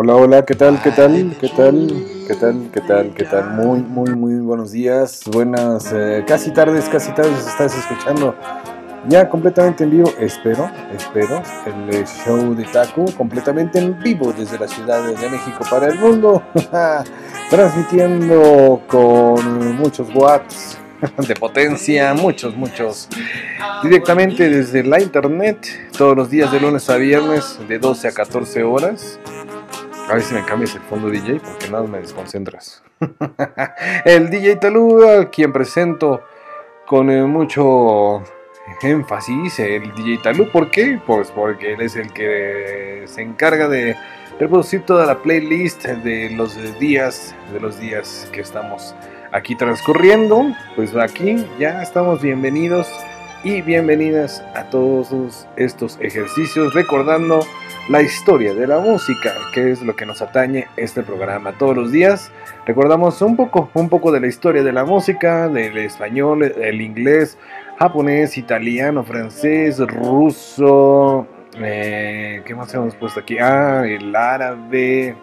Hola, hola, ¿qué tal? ¿Qué tal? ¿Qué tal? ¿Qué tal? ¿Qué tal? ¿Qué tal? Muy, muy, muy buenos días, buenas, eh, casi tardes, casi tardes estás escuchando ya completamente en vivo, espero, espero, el show de Taco completamente en vivo desde la Ciudad de México para el mundo, transmitiendo con muchos watts de potencia, muchos, muchos, directamente desde la internet, todos los días de lunes a viernes, de 12 a 14 horas. A ver si me cambias el fondo DJ porque nada me desconcentras. el DJ Taluga, quien presento con eh, mucho énfasis, el DJ Talú. ¿Por qué? Pues porque él es el que se encarga de reproducir toda la playlist de los días, de los días que estamos aquí transcurriendo. Pues aquí ya estamos bienvenidos y bienvenidas a todos estos ejercicios, recordando la historia de la música, que es lo que nos atañe este programa todos los días. Recordamos un poco, un poco de la historia de la música, del español, el inglés, japonés, italiano, francés, ruso. Eh, ¿Qué más hemos puesto aquí? Ah, el árabe.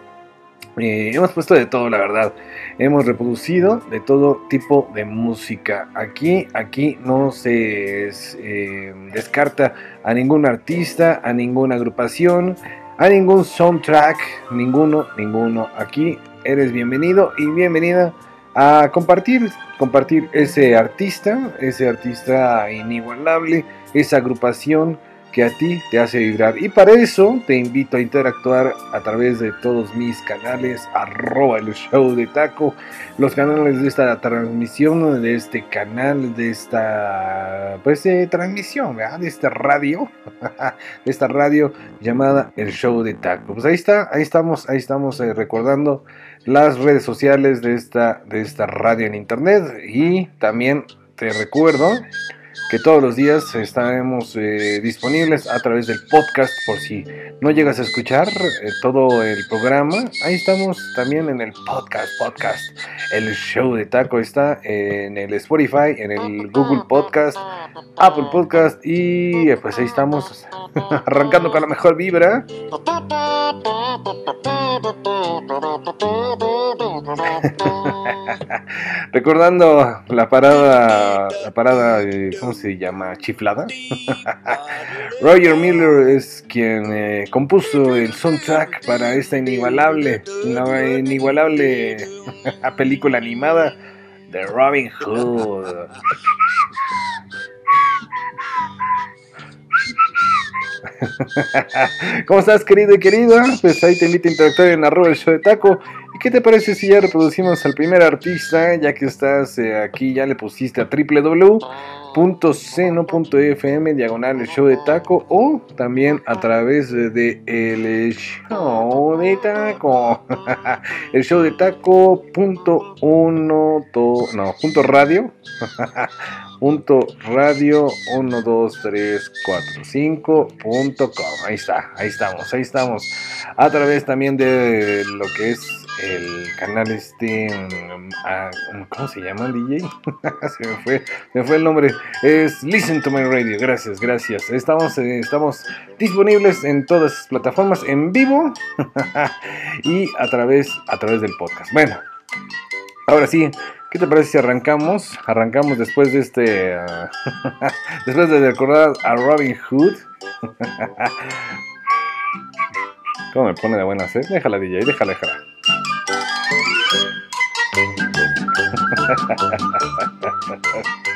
Eh, hemos puesto de todo, la verdad. Hemos reproducido de todo tipo de música. Aquí, aquí no se eh, descarta a ningún artista, a ninguna agrupación, a ningún soundtrack, ninguno, ninguno. Aquí eres bienvenido y bienvenida a compartir, compartir ese artista, ese artista inigualable, esa agrupación que a ti te hace vibrar. Y para eso te invito a interactuar a través de todos mis canales, arroba el show de taco, los canales de esta transmisión, de este canal, de esta pues transmisión, de esta radio, de esta radio llamada el show de taco. Pues ahí está, ahí estamos, ahí estamos eh, recordando las redes sociales de esta, de esta radio en internet y también te recuerdo que todos los días estaremos eh, disponibles a través del podcast por si no llegas a escuchar eh, todo el programa. Ahí estamos también en el podcast, podcast. El show de taco está en el Spotify, en el Google Podcast, Apple Podcast y eh, pues ahí estamos arrancando con la mejor vibra. Recordando la parada, la parada, ¿cómo se llama? Chiflada. Roger Miller es quien eh, compuso el soundtrack para esta inigualable, inigualable película animada de Robin Hood. ¿Cómo estás, querido y querida? Pues ahí te invito a interactuar en arroba el show de taco. ¿Y qué te parece si ya reproducimos al primer artista? Ya que estás eh, aquí, ya le pusiste a www.seno.fm diagonal el show de taco o también a través de el show de taco. el show de taco punto uno, no, punto radio. punto radio 12345.com ahí está, ahí estamos, ahí estamos. A través también de lo que es el canal este mm, ah, ¿cómo se llama DJ? se me fue, me fue el nombre. Es Listen to My Radio, gracias, gracias. Estamos, eh, estamos disponibles en todas las plataformas en vivo y a través, a través del podcast. Bueno, ahora sí ¿Qué te parece si arrancamos? Arrancamos después de este. Después de recordar a Robin Hood. ¿Cómo me pone de buena sed? Déjala, DJ, déjala, déjala.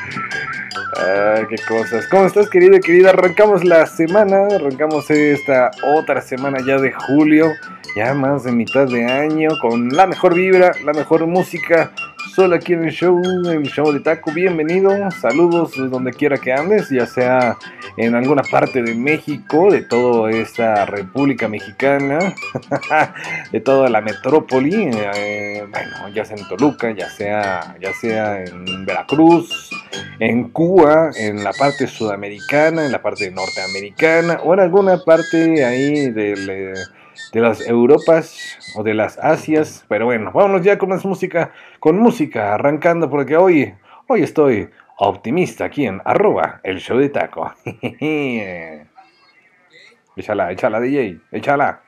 Ah, qué cosas. ¿Cómo estás, querida, querida? Arrancamos la semana, arrancamos esta otra semana ya de julio, ya más de mitad de año, con la mejor vibra, la mejor música, solo aquí en el show, en el show de Taco. Bienvenido, saludos donde quiera que andes, ya sea en alguna parte de México, de toda esta República Mexicana, de toda la metrópoli, eh, bueno, ya sea en Toluca, ya sea, ya sea en Veracruz, en Cuba, en la parte sudamericana, en la parte norteamericana o en alguna parte ahí del eh, de las Europas o de las Asias. Pero bueno, vámonos ya con más música, con música, arrancando porque hoy, hoy estoy optimista aquí en arroba el show de taco. échala, échala DJ, échala.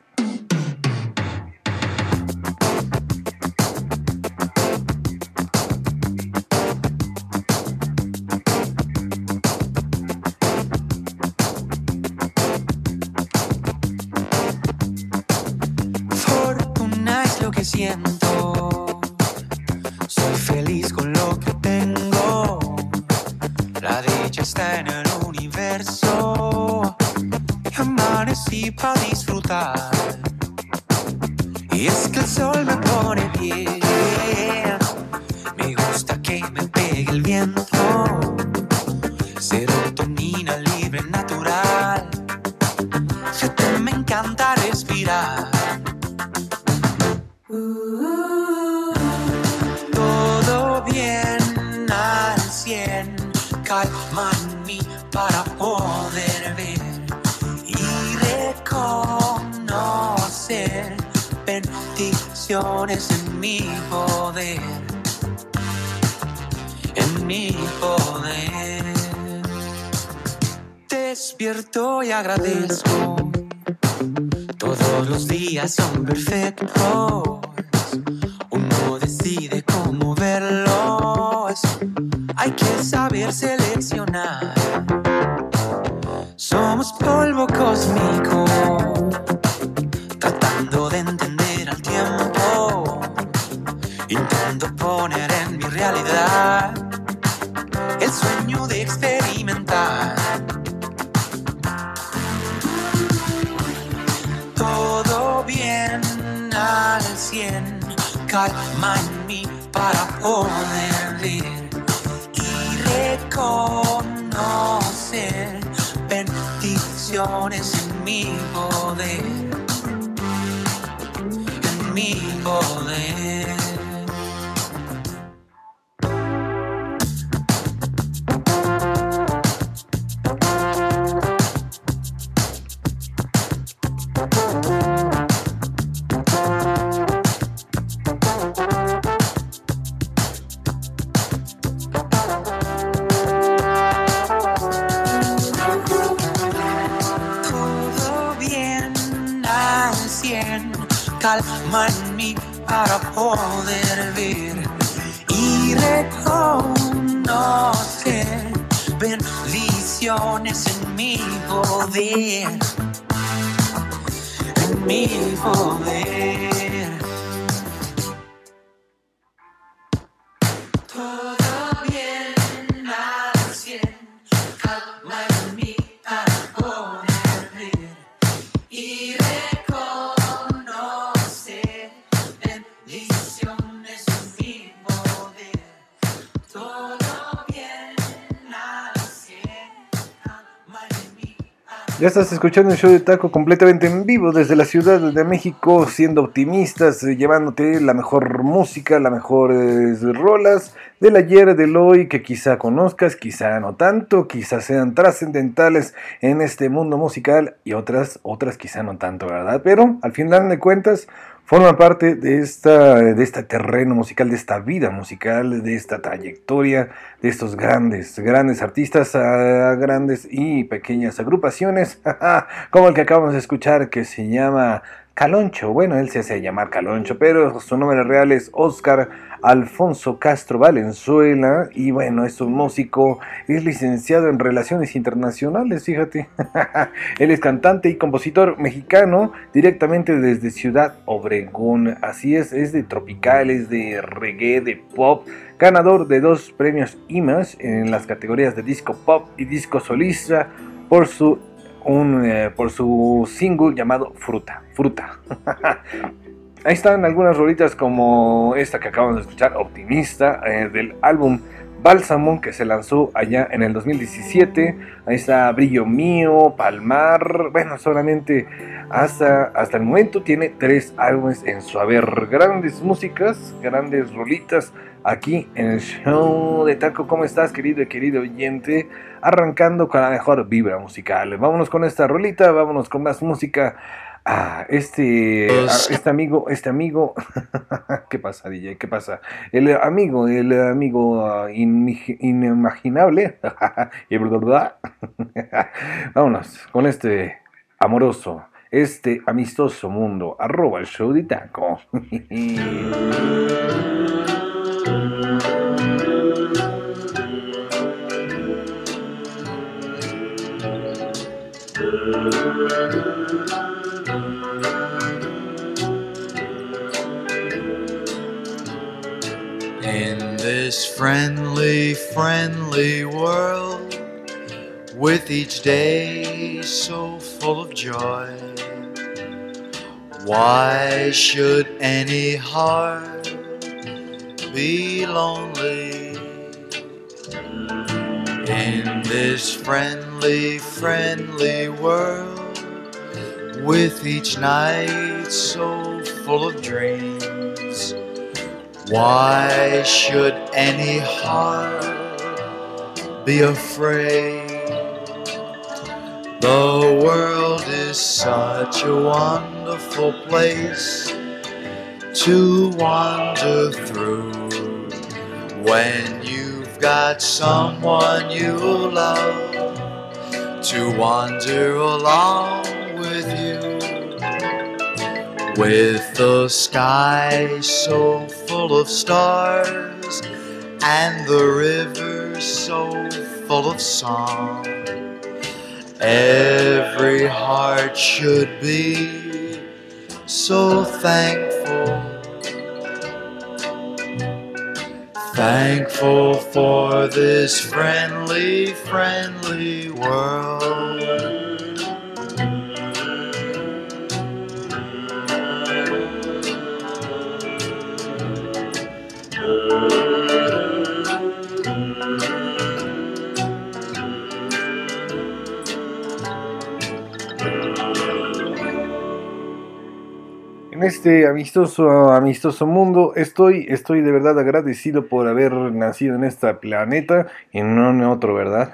Ya estás escuchando el show de Taco completamente en vivo desde la Ciudad de México, siendo optimistas, eh, llevándote la mejor música, las mejores rolas del ayer, del hoy, que quizá conozcas, quizá no tanto, quizá sean trascendentales en este mundo musical y otras, otras quizá no tanto, ¿verdad? Pero al final de cuentas forman parte de, esta, de este terreno musical, de esta vida musical, de esta trayectoria, de estos grandes, grandes artistas, ah, grandes y pequeñas agrupaciones, como el que acabamos de escuchar que se llama Caloncho. Bueno, él se hace llamar Caloncho, pero su nombre real es Oscar Alfonso Castro Valenzuela y bueno, es un músico, es licenciado en Relaciones Internacionales, fíjate. Él es cantante y compositor mexicano directamente desde Ciudad Obregón. Así es, es de tropical, es de reggae, de pop, ganador de dos premios IMAS en las categorías de disco pop y disco solista por su un, eh, por su single llamado Fruta, Fruta. Ahí están algunas rolitas como esta que acabamos de escuchar, Optimista, eh, del álbum Bálsamo que se lanzó allá en el 2017. Ahí está Brillo Mío, Palmar. Bueno, solamente hasta, hasta el momento tiene tres álbumes en su haber. Grandes músicas, grandes rolitas aquí en el show de Taco. ¿Cómo estás, querido y querido oyente? Arrancando con la mejor vibra musical. Vámonos con esta rolita, vámonos con más música. Ah, este, ah, este amigo, este amigo, ¿qué pasa, DJ? ¿Qué pasa? El amigo, el amigo ah, inimaginable, y bla. Vámonos con este amoroso, este amistoso mundo, arroba el show de taco. This friendly, friendly world, with each day so full of joy. Why should any heart be lonely in this friendly, friendly world with each night so full of dreams? Why should any heart be afraid? The world is such a wonderful place to wander through when you've got someone you love to wander along. With the sky so full of stars and the river so full of song. Every heart should be so thankful. Thankful for this friendly, friendly world. Este amistoso, amistoso mundo estoy, estoy de verdad agradecido por haber nacido en este planeta y no en otro, ¿verdad?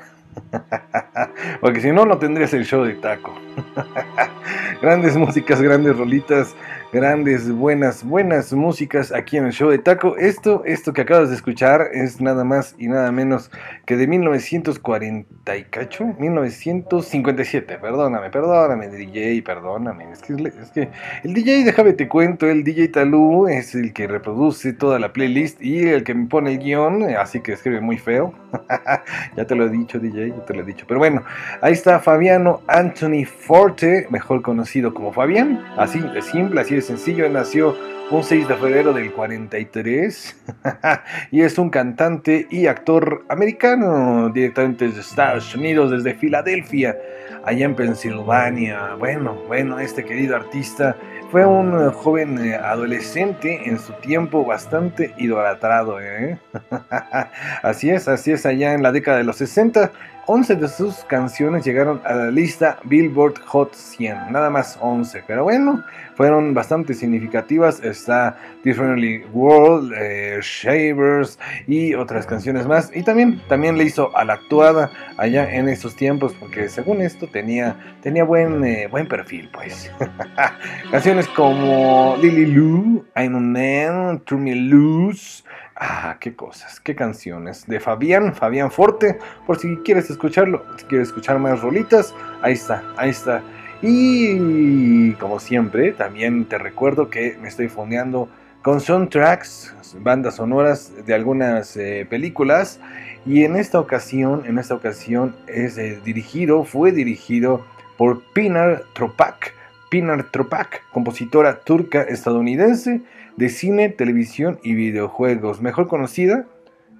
Porque si no, no tendrías el show de taco. grandes músicas, grandes rolitas, grandes, buenas, buenas músicas aquí en el show de Taco. Esto, esto que acabas de escuchar es nada más y nada menos que de 1940 y cacho, 1957. Perdóname, perdóname, DJ, perdóname. Es que, es que el DJ, déjame te cuento, el DJ Talú es el que reproduce toda la playlist y el que me pone el guion, así que escribe muy feo. ya te lo he dicho, DJ, ya te lo he dicho. Pero bueno, ahí está Fabiano Anthony Forte, mejor conocido como Fabián. Así de simple, así de sencillo. Nació un 6 de febrero del 43 y es un cantante y actor americano directamente desde Estados Unidos, desde Filadelfia, allá en Pensilvania. Bueno, bueno, este querido artista fue un joven eh, adolescente en su tiempo bastante idolatrado. ¿eh? así es, así es, allá en la década de los 60. 11 de sus canciones llegaron a la lista Billboard Hot 100, nada más 11, pero bueno, fueron bastante significativas. Está Differently World, eh, Shavers y otras canciones más. Y también, también le hizo a la actuada allá en esos tiempos, porque según esto tenía, tenía buen, eh, buen perfil, pues. canciones como Lily Lou, I'm a Man, True Me Loose. Ah, qué cosas, qué canciones. De Fabián, Fabián Forte. Por si quieres escucharlo, si quieres escuchar más rolitas, ahí está, ahí está. Y como siempre, también te recuerdo que me estoy fondeando con soundtracks, bandas sonoras de algunas eh, películas. Y en esta ocasión, en esta ocasión es eh, dirigido, fue dirigido por Pinar Tropak. Pinar Tropak, compositora turca estadounidense de cine, televisión y videojuegos, mejor conocida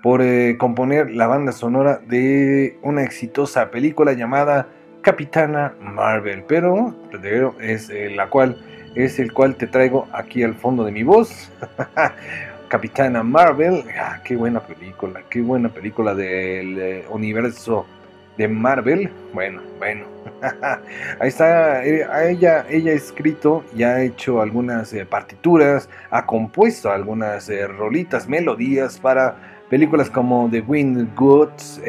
por eh, componer la banda sonora de una exitosa película llamada Capitana Marvel, pero es eh, la cual es el cual te traigo aquí al fondo de mi voz. Capitana Marvel, ah, qué buena película, qué buena película del eh, universo de Marvel. Bueno, bueno. Ahí está, eh, ella, ella ha escrito y ha hecho algunas eh, partituras, ha compuesto algunas eh, rolitas, melodías para películas como The Wind Goods,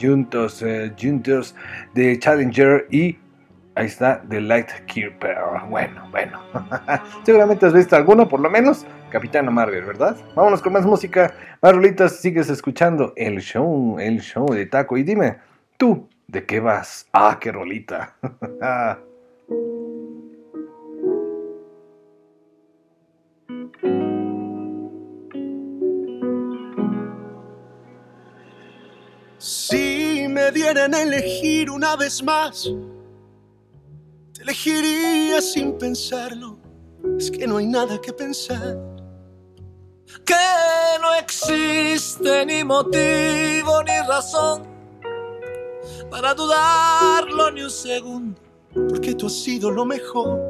Juntos, Juntos, The Challenger y ahí está The Light Keeper. Bueno, bueno. Seguramente has visto alguno, por lo menos. Capitana Marvel, ¿verdad? Vámonos con más música, más rolitas. Sigues escuchando el show, el show de Taco. Y dime, ¿Tú de qué vas? Ah, qué rolita. Si me dieran a elegir una vez más, te elegiría sin pensarlo. Es que no hay nada que pensar. Que no existe ni motivo ni razón para dudarlo ni un segundo. Porque tú has sido lo mejor.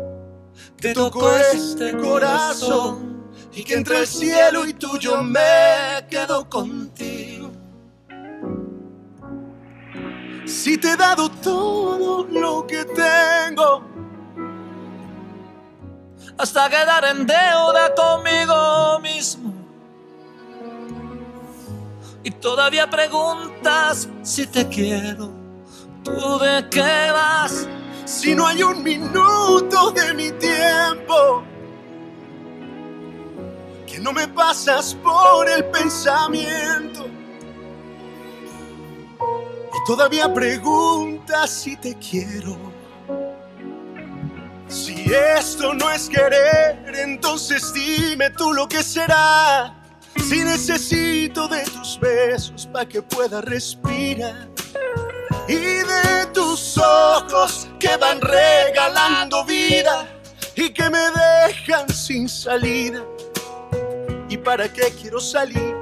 Te tocó este corazón y que entre el cielo y tuyo me quedo contigo. Si te he dado todo lo que tengo, hasta quedar en deuda conmigo mismo. Y todavía preguntas si te quiero, tú de qué vas. Si no hay un minuto de mi tiempo que no me pasas por el pensamiento. Y todavía preguntas si te quiero. Si esto no es querer, entonces dime tú lo que será. Si necesito de tus besos para que pueda respirar. Y de tus ojos que van regalando vida y que me dejan sin salida. ¿Y para qué quiero salir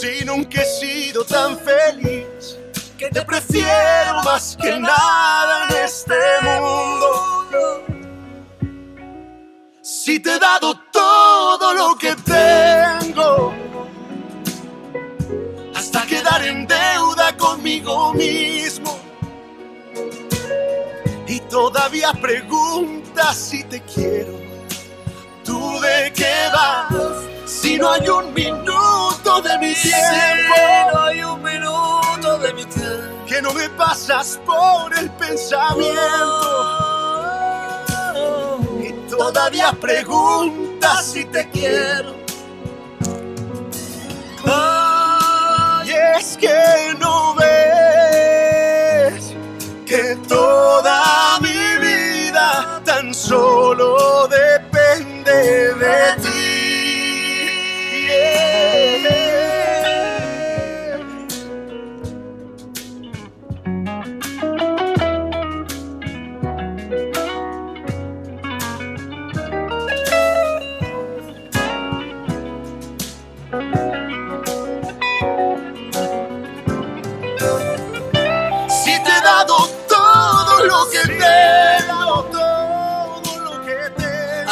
si nunca he sido tan feliz? Que te prefiero más que nada en este mundo. Si te he dado todo lo que tengo, hasta quedar en conmigo mismo. Y todavía preguntas si te quiero. ¿Tú de qué vas? Si no hay un minuto de mi tiempo. Si no hay un minuto de mi tiempo. Que no me pasas por el pensamiento. Y todavía preguntas si te quiero. Y es que no que toda mi vida tan solo depende de ti.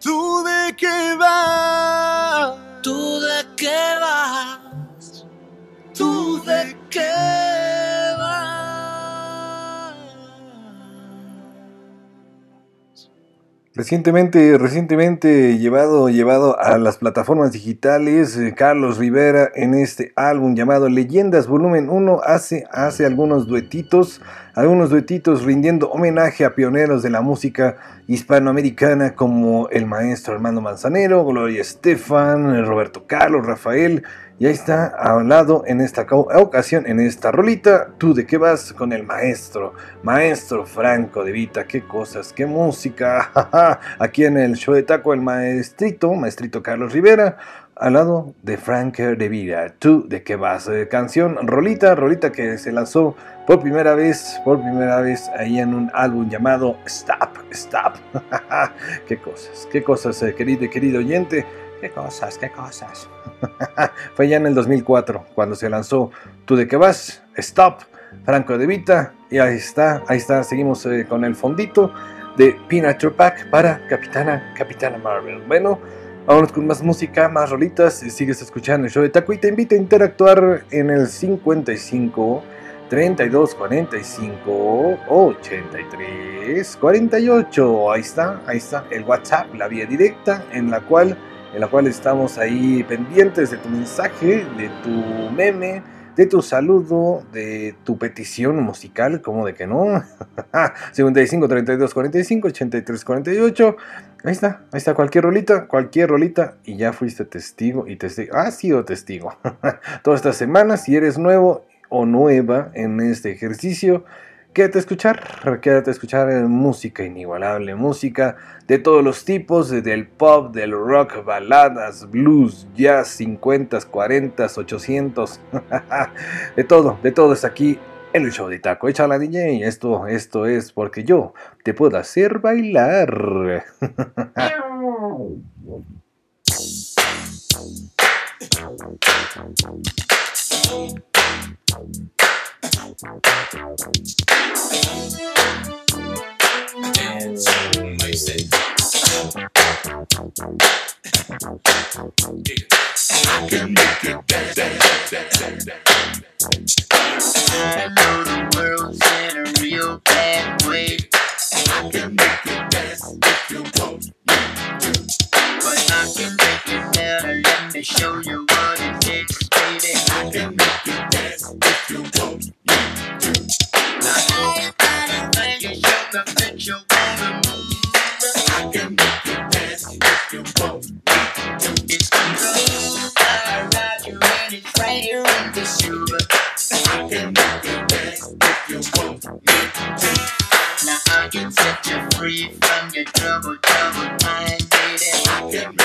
¿Tú de qué vas? ¿Tú de qué vas? ¿Tú de qué vas? Recientemente, recientemente llevado, llevado a las plataformas digitales, eh, Carlos Rivera en este álbum llamado Leyendas Volumen 1 hace, hace algunos duetitos, algunos duetitos rindiendo homenaje a pioneros de la música hispanoamericana como el maestro Armando Manzanero, Gloria Estefan, Roberto Carlos, Rafael, y ahí está hablado en esta ocasión, en esta rolita, tú de qué vas con el maestro, maestro Franco de Vita, qué cosas, qué música, aquí en el show de taco el maestrito, maestrito Carlos Rivera, al lado de Frank de Vita, tú de qué vas, eh, canción, rolita, rolita que se lanzó por primera vez, por primera vez ahí en un álbum llamado Stop, Stop, qué cosas, qué cosas, eh, querido y querido oyente. Qué cosas, qué cosas. Fue ya en el 2004 cuando se lanzó Tú de qué vas, Stop, Franco de Vita. Y ahí está, ahí está, seguimos eh, con el fondito de Peanut Pack para Capitana, Capitana Marvel. Bueno, vámonos con más música, más rolitas. Sigues escuchando el show de Taco y te invito a interactuar en el 55 32 45 83 48. Ahí está, ahí está el WhatsApp, la vía directa en la cual en la cual estamos ahí pendientes de tu mensaje, de tu meme, de tu saludo, de tu petición musical, como de que no. 55 32 45 83 48. Ahí está, ahí está cualquier rolita, cualquier rolita y ya fuiste testigo y testigo. Has sido testigo. Toda esta semana, si eres nuevo o nueva en este ejercicio, quédate a escuchar, quédate a escuchar eh, música inigualable, música de todos los tipos, del pop, del rock, baladas, blues, jazz, 50, 40, 800, de todo, de todo es aquí en el show de Taco. Echa la DJ, esto, esto es porque yo te puedo hacer bailar. I can make it dance, dance, dance, dance. The in a real bad way. I can make it dance if you want to. But I can make it better. Let me show you what it takes, baby. I can make it dance if you want me to. Now everybody think you show the that you wanna move. I can make it dance if you want me to. It's the love I ride you and it's right here in the silver. I can make it dance if you want me to. Now I can set you free from your trouble, trouble mind, yeah.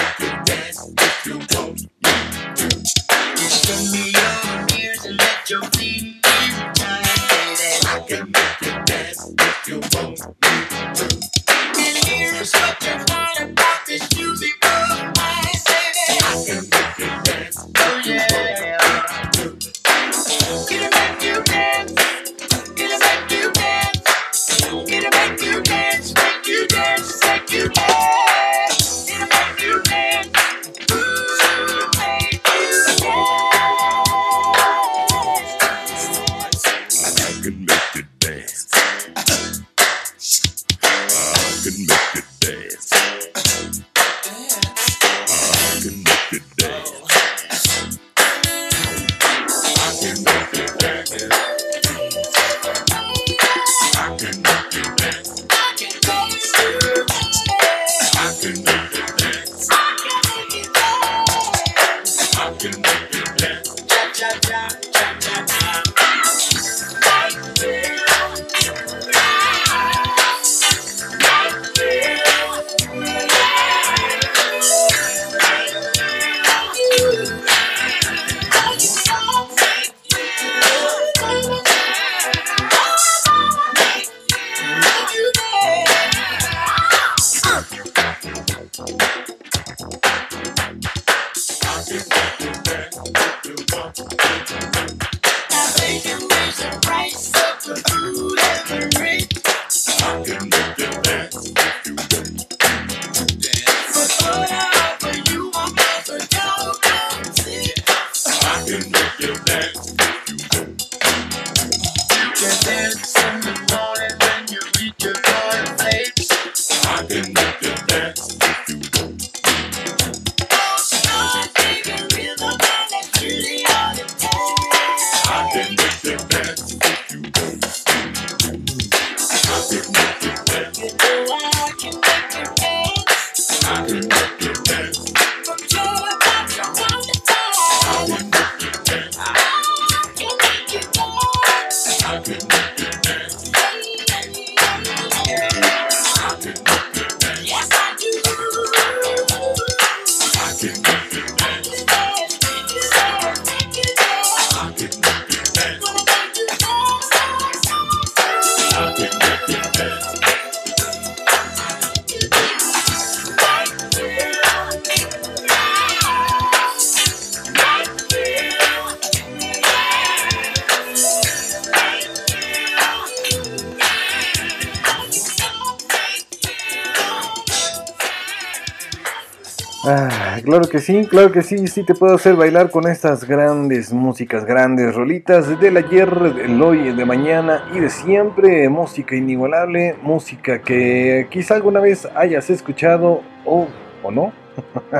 Claro que sí, claro que sí, sí te puedo hacer bailar con estas grandes músicas, grandes rolitas del ayer, del hoy, de mañana y de siempre, música inigualable, música que quizá alguna vez hayas escuchado o, o no,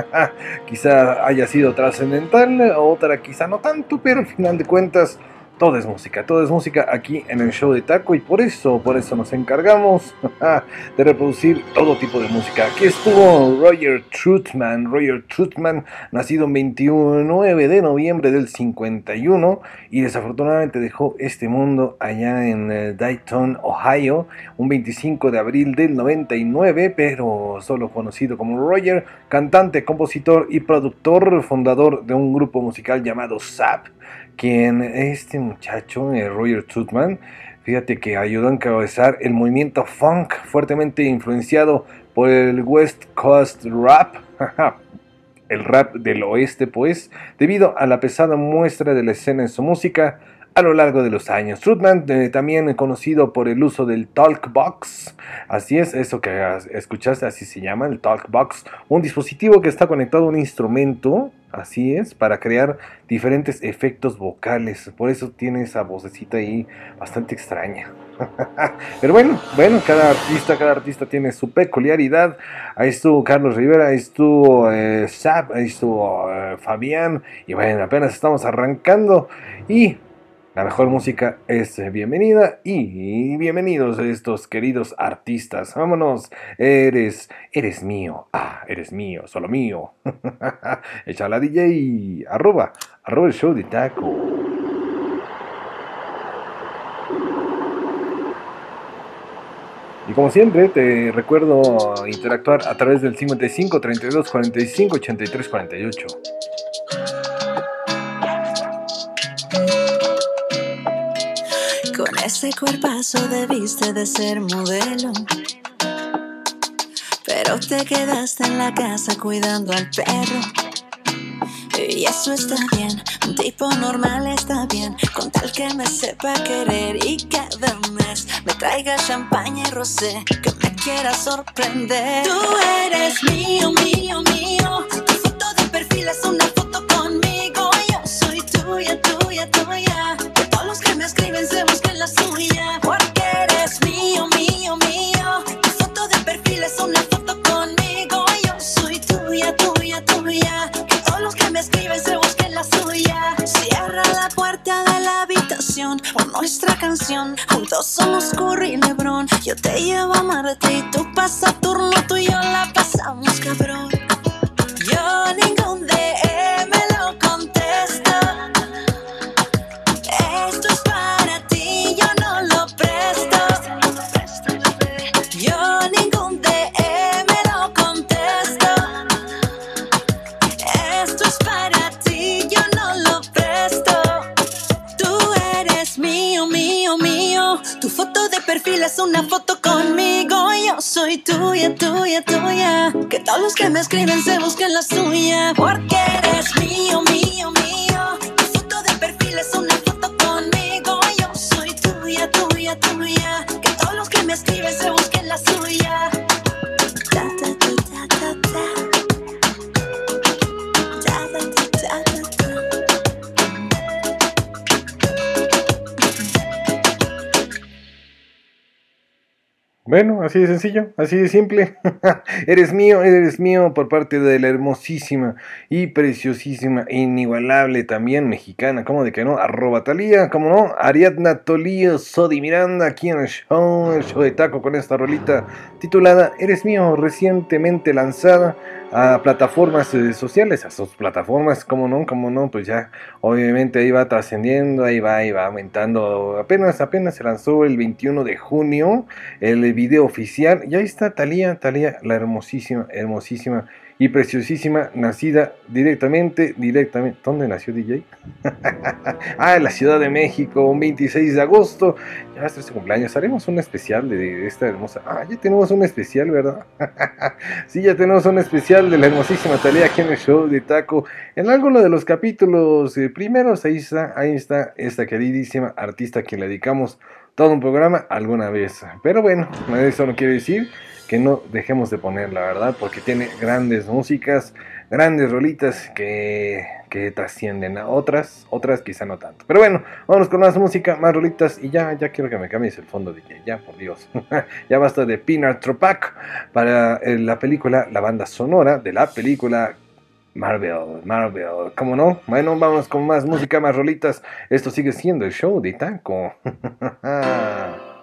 quizá haya sido trascendental, otra quizá no tanto, pero al final de cuentas todo es música, todo es música aquí en el show de Taco y por eso, por eso nos encargamos de reproducir todo tipo de música. Aquí estuvo Roger Troutman, Roger Troutman, nacido el 29 de noviembre del 51 y desafortunadamente dejó este mundo allá en eh, Dayton, Ohio, un 25 de abril del 99, pero solo conocido como Roger, cantante, compositor y productor, fundador de un grupo musical llamado Zap quien este muchacho, eh, Roger Troutman, fíjate que ayudó a encabezar el movimiento funk fuertemente influenciado por el West Coast Rap, el rap del oeste pues, debido a la pesada muestra de la escena en su música a lo largo de los años. Trutman, eh, también conocido por el uso del Talk Box, así es, eso que escuchaste, así se llama, el Talk Box, un dispositivo que está conectado a un instrumento, así es, para crear diferentes efectos vocales. Por eso tiene esa vocecita ahí bastante extraña. Pero bueno, bueno, cada artista, cada artista tiene su peculiaridad. Ahí estuvo Carlos Rivera, ahí estuvo eh, ahí estuvo eh, Fabián. Y bueno, apenas estamos arrancando. Y la mejor música es bienvenida y bienvenidos estos queridos artistas. Vámonos, eres, eres mío. Ah, eres mío, solo mío. Échala DJ, arroba, arroba el show de taco. Y como siempre, te recuerdo interactuar a través del 55 32 45 83 48. Ese cuerpazo debiste de ser modelo. Pero te quedaste en la casa cuidando al perro. Y eso está bien, un tipo normal está bien, con tal que me sepa querer y cada mes me traiga champaña y rosé, que me quiera sorprender. Tú eres mío, mío, mío, tu foto de perfil es una foto conmigo, yo soy tuya, tuya, tuya me escriben se busquen la suya. Porque eres mío, mío, mío. Tu foto de perfil es una foto conmigo. Yo soy tuya, tuya, tuya. Que todos los que me escriben se busquen la suya. Cierra la puerta de la habitación por nuestra canción. Juntos somos Curry y Lebron. Yo te llevo a Marte y tú pasas turno. Tú y yo la los que me escriben se busquen la suya. Porque así de sencillo, así de simple. eres mío, eres mío por parte de la hermosísima y preciosísima, e inigualable también mexicana, ¿cómo de que no? Arroba Talía, ¿cómo no? Ariadna Tolío, Sodi Miranda, aquí en el show, el show de taco con esta rolita titulada Eres mío, recientemente lanzada a plataformas eh, sociales, a sus plataformas, ¿cómo no? ¿Cómo no? Pues ya, obviamente ahí va trascendiendo, ahí va, ahí va aumentando. Apenas, apenas se lanzó el 21 de junio el video oficial. Y ahí está Talía, Talía, la hermosísima, hermosísima y preciosísima, nacida directamente, directamente. ¿Dónde nació DJ? ah, en la Ciudad de México, un 26 de agosto. Ya va a ser su cumpleaños. Haremos un especial de esta hermosa. Ah, ya tenemos un especial, ¿verdad? sí, ya tenemos un especial de la hermosísima Talía aquí en el show de Taco. En alguno de los capítulos eh, primeros, ahí está, ahí está esta queridísima artista a quien le dedicamos todo un programa alguna vez. Pero bueno, eso no quiere decir que no dejemos de poner, la verdad, porque tiene grandes músicas, grandes rolitas que, que trascienden a otras, otras quizá no tanto. Pero bueno, vámonos con más música, más rolitas y ya, ya quiero que me cambies el fondo de ya, ya por Dios. ya basta de Pinar Tropac para eh, la película, la banda sonora de la película Marvel, Marvel, ¿cómo no? Bueno, vamos con más música, más rolitas. Esto sigue siendo el show de Taco.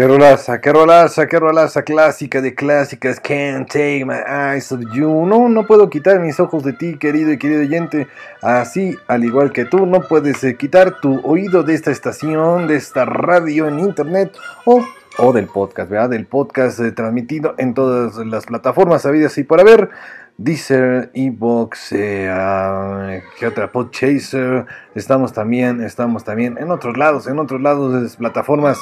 Qué rolaza, qué rolaza, qué rolaza clásica de clásicas. Can't take my eyes of you. No, no puedo quitar mis ojos de ti, querido y querido oyente. Así, al igual que tú, no puedes eh, quitar tu oído de esta estación, de esta radio en internet o, o del podcast, ¿verdad? Del podcast eh, transmitido en todas las plataformas habidas y por haber. Deezer, Evox, eh, ah, ¿qué otra? Podchaser. Estamos también, estamos también en otros lados, en otros lados de plataformas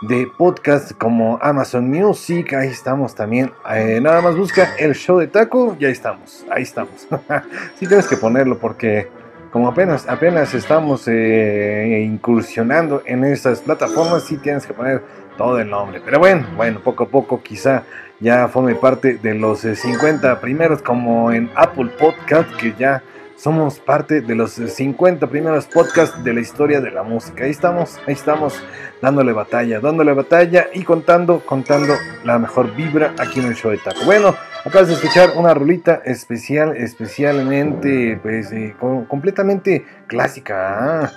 de podcast como Amazon Music, ahí estamos también. Eh, nada más busca el show de taco, ya estamos, ahí estamos. sí tienes que ponerlo porque como apenas, apenas estamos eh, incursionando en esas plataformas, sí tienes que poner todo el nombre. Pero bueno, bueno, poco a poco quizá ya forme parte de los eh, 50 primeros como en Apple Podcast, que ya somos parte de los 50 primeros podcasts de la historia de la música. Ahí estamos, ahí estamos dándole batalla, dándole batalla y contando, contando la mejor vibra aquí en el show de Taco. Bueno, acabas de escuchar una rolita especial, especialmente, pues, eh, com- completamente clásica.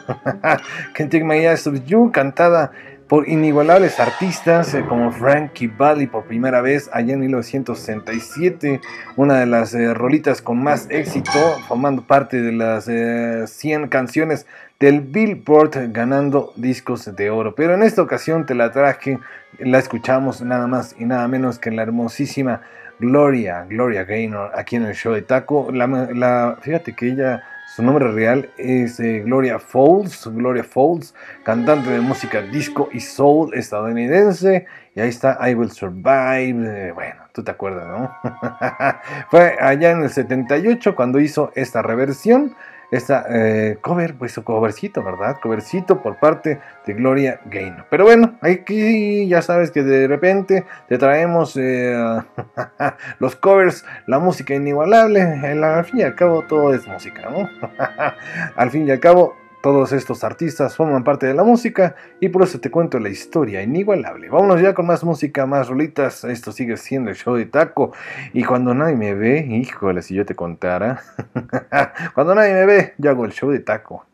Can't Take My Eyes cantada por inigualables artistas eh, como Frankie Valli por primera vez allá en 1967, una de las eh, rolitas con más éxito, formando parte de las eh, 100 canciones del Billboard, ganando discos de oro. Pero en esta ocasión te la traje, la escuchamos nada más y nada menos que la hermosísima Gloria, Gloria Gaynor, aquí en el show de Taco. La, la- fíjate que ella, su nombre real es eh, Gloria Fowles, Gloria Fowles, cantante de música disco y soul estadounidense. Y ahí está I Will Survive. eh, bueno, tú te acuerdas, ¿no? Fue allá en el 78 cuando hizo esta reversión. Esta eh, cover, pues su covercito, ¿verdad? Covercito por parte de Gloria Gaynor. Pero bueno, aquí ya sabes que de repente te traemos eh, los covers, la música inigualable. Al fin y al cabo, todo es música, ¿no? al fin y al cabo, todos estos artistas forman parte de la música y por eso te cuento la historia inigualable. Vámonos ya con más música, más rolitas. Esto sigue siendo el show de taco. Y cuando nadie me ve, híjole, si yo te contara. cuando nadie me ve, yo hago el show de taco.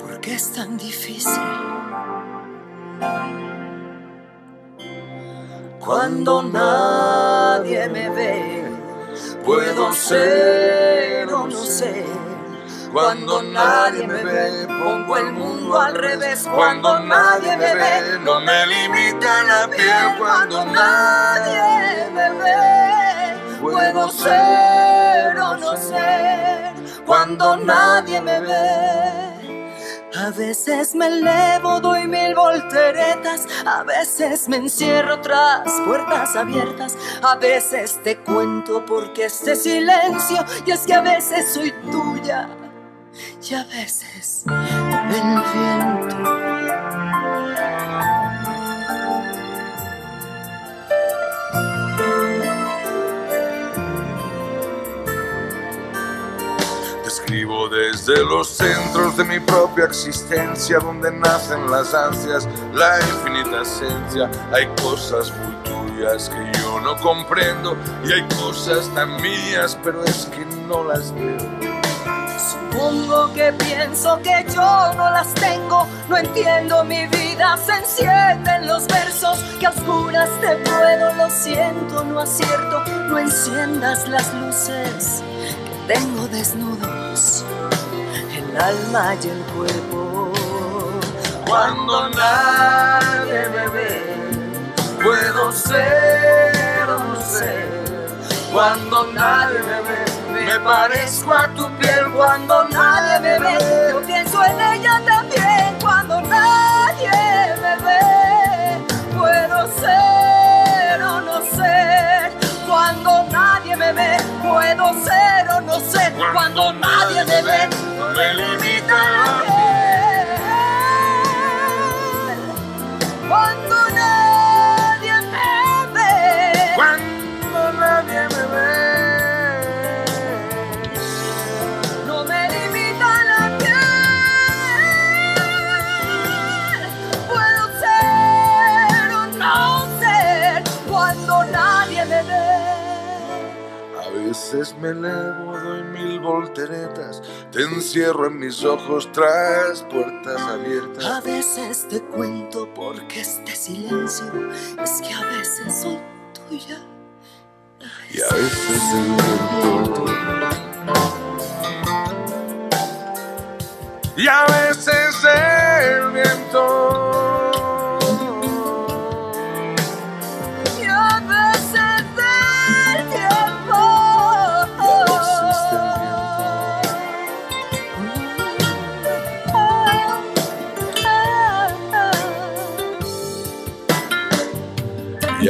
porque es tan difícil. Cuando nadie me ve, puedo ser o no ser. Cuando nadie me ve, pongo el mundo al revés. Cuando nadie me ve, no me limita la piel. Cuando nadie me ve, puedo ser o no ser. Cuando nadie me ve. A veces me elevo, doy mil volteretas, a veces me encierro tras puertas abiertas, a veces te cuento porque este silencio, y es que a veces soy tuya, y a veces el viento. Escribo desde los centros de mi propia existencia, donde nacen las ansias, la infinita esencia. Hay cosas muy tuyas que yo no comprendo y hay cosas tan mías, pero es que no las veo. supongo que pienso que yo no las tengo. No entiendo mi vida, se encienden los versos que oscuras te puedo. Lo siento, no acierto, no enciendas las luces tengo desnudos, el alma y el cuerpo. Cuando nadie me ve, puedo ser o no ser. Cuando nadie me ve, me parezco a tu piel. Cuando nadie me ve, yo pienso en ella también. Cuando nadie Cuando nadie me ve, no me limita la piel. Cuando nadie me ve. Cuando nadie me ve. No me limita la piel. Puedo ser o no ser cuando nadie me ve. A veces me elevo, doy mil volteretas, te encierro en mis ojos tras puertas A abiertas. veces te cuento porque este silencio es que a veces soy tuya. Y a veces el viento. Y a veces el viento.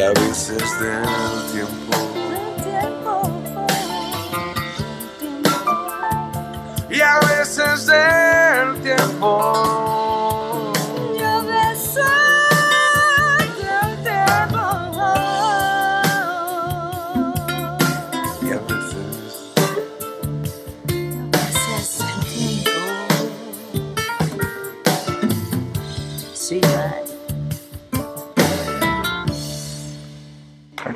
A veces del tiempo. Y a veces del tiempo.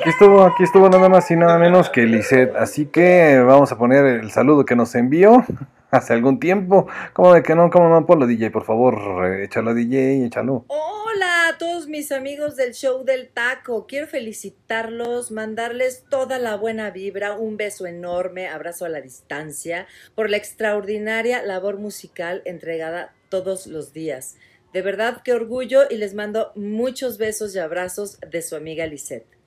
Aquí estuvo, aquí estuvo nada más y nada menos que Lisette. Así que vamos a poner el saludo que nos envió hace algún tiempo. ¿Cómo de que no? ¿Cómo no? Ponlo DJ, por favor. eh, Échalo DJ, échalo. Hola a todos mis amigos del show del taco. Quiero felicitarlos, mandarles toda la buena vibra, un beso enorme, abrazo a la distancia, por la extraordinaria labor musical entregada todos los días. De verdad, qué orgullo y les mando muchos besos y abrazos de su amiga Lisette.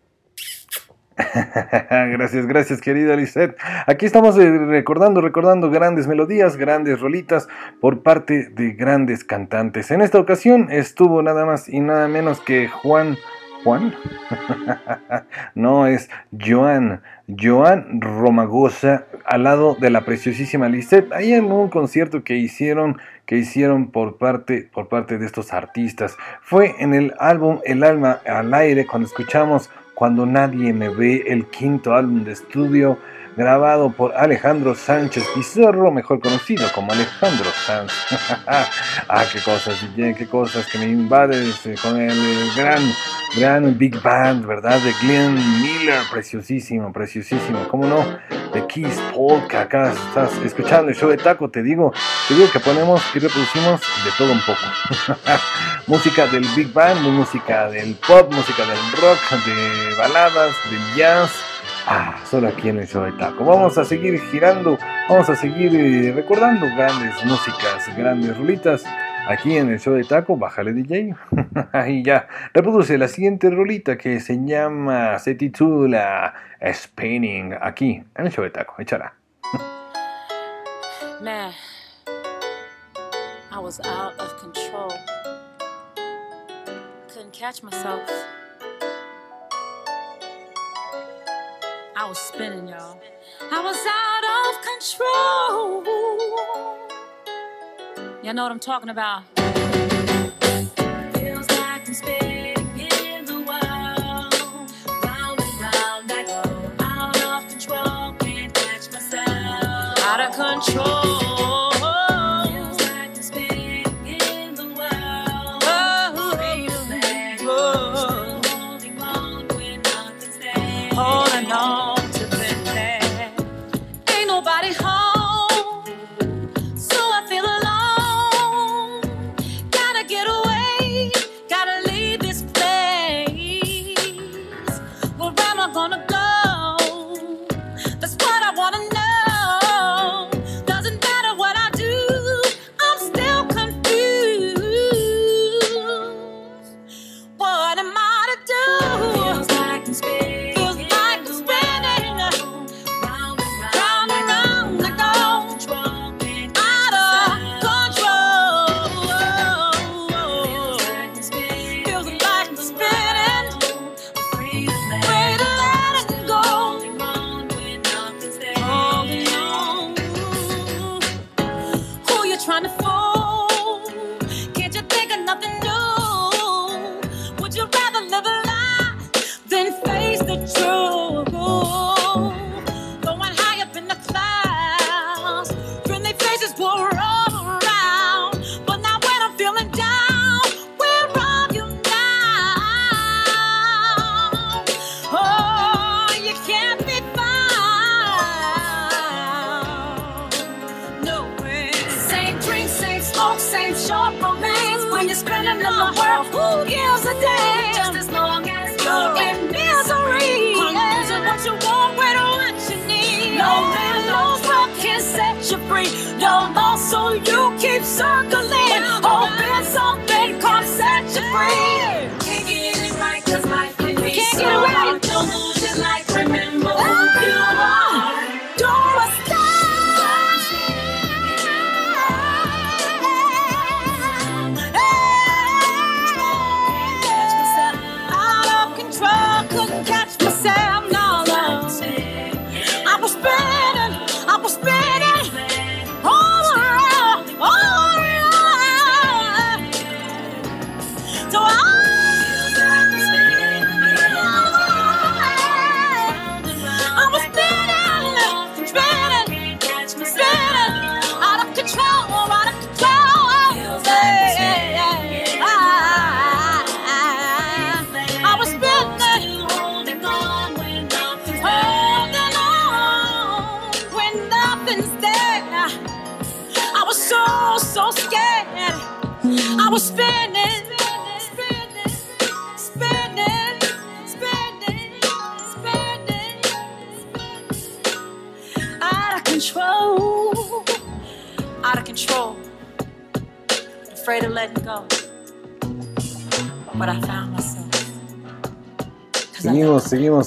gracias, gracias, querida Lisette. Aquí estamos eh, recordando, recordando grandes melodías, grandes rolitas por parte de grandes cantantes. En esta ocasión estuvo nada más y nada menos que Juan. ¿Juan? no, es Joan. Joan Romagosa al lado de la preciosísima Lisette. Ahí en un concierto que hicieron que hicieron por parte, por parte de estos artistas. Fue en el álbum El alma al aire cuando escuchamos Cuando nadie me ve, el quinto álbum de estudio grabado por Alejandro Sánchez Pizarro, mejor conocido como Alejandro Sanz. ah, qué cosas, qué cosas que me invades eh, con el eh, gran, gran Big Band, ¿verdad? De Glenn Miller, preciosísimo, preciosísimo, ¿cómo no? De Kiss Polka, acá estás escuchando el show de Taco, te digo, te digo que ponemos y reproducimos de todo un poco. música del Big Band, música del pop, música del rock, de baladas, del jazz. Ah, solo aquí en el show de Taco. Vamos a seguir girando, vamos a seguir eh, recordando grandes músicas, grandes rulitas. Aquí en el show de Taco, bájale DJ. Ahí ya. Reproduce la siguiente rolita que se llama, se titula Spinning. Aquí en el show de Taco. Échala. Man, I was out of control. Couldn't catch myself. I was spinning, y'all. I was out of control. Y'all know what I'm talking about.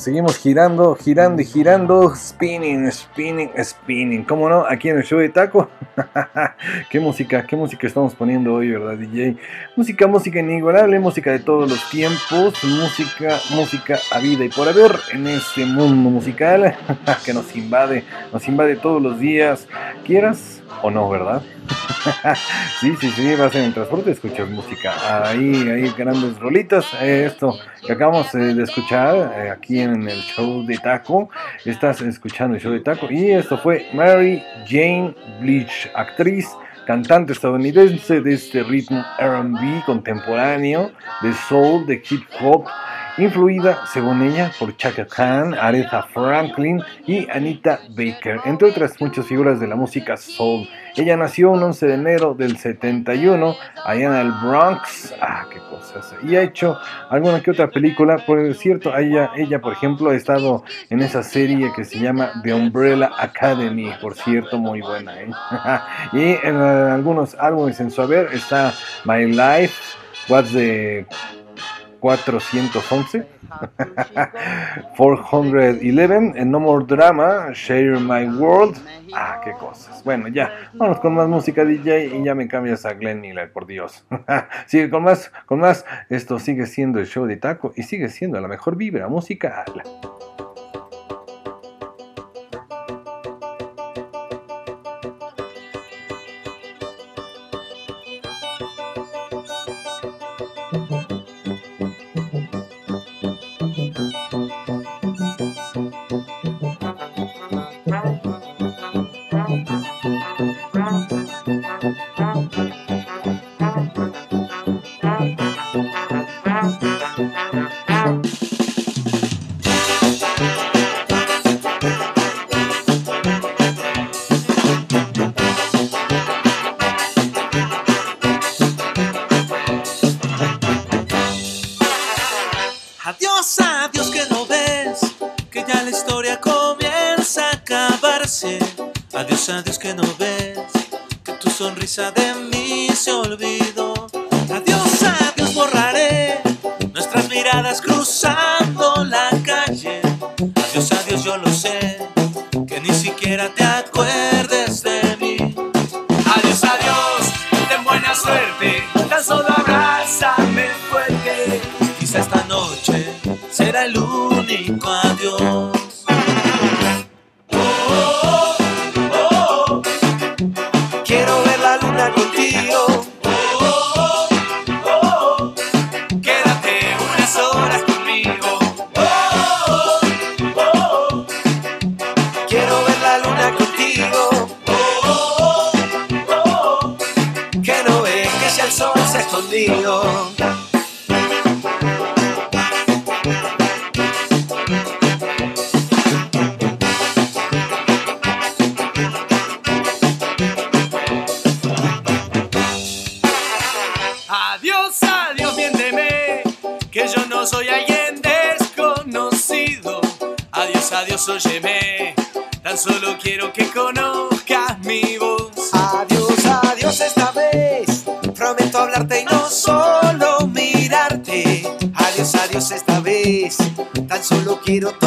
Seguimos, girando, girando y girando, spinning, spinning, spinning. ¿Cómo no? Aquí en el show de Taco. qué música, qué música estamos poniendo hoy, ¿verdad, DJ? Música, música inigualable, música de todos los tiempos, música, música a vida y por haber en este mundo musical que nos invade, nos invade todos los días, quieras o no, ¿verdad? sí, sí, sí, vas en el transporte, escuchas música. Ahí, ahí, grandes rolitas. Esto que acabamos eh, de escuchar eh, aquí en el show de Taco. Estás escuchando Y esto fue Mary Jane Bleach, actriz. Cantante estadounidense de este ritmo RB contemporáneo, de soul, de hip hop, influida, según ella, por Chaka Khan, Aretha Franklin y Anita Baker, entre otras muchas figuras de la música soul. Ella nació un 11 de enero del 71 allá en el Bronx. Ah, qué cosas. Y ha hecho alguna que otra película. Por cierto, ella, ella, por ejemplo, ha estado en esa serie que se llama The Umbrella Academy. Por cierto, muy buena. ¿eh? y en algunos álbumes en su haber está My Life, What's the 411, 411, No More Drama, Share My World. Ah, qué cosas. Bueno, ya, vamos con más música DJ y ya me cambias a Glenn Miller, por Dios. sigue con más, con más. Esto sigue siendo el show de Taco y sigue siendo la mejor vibra musical. Quiero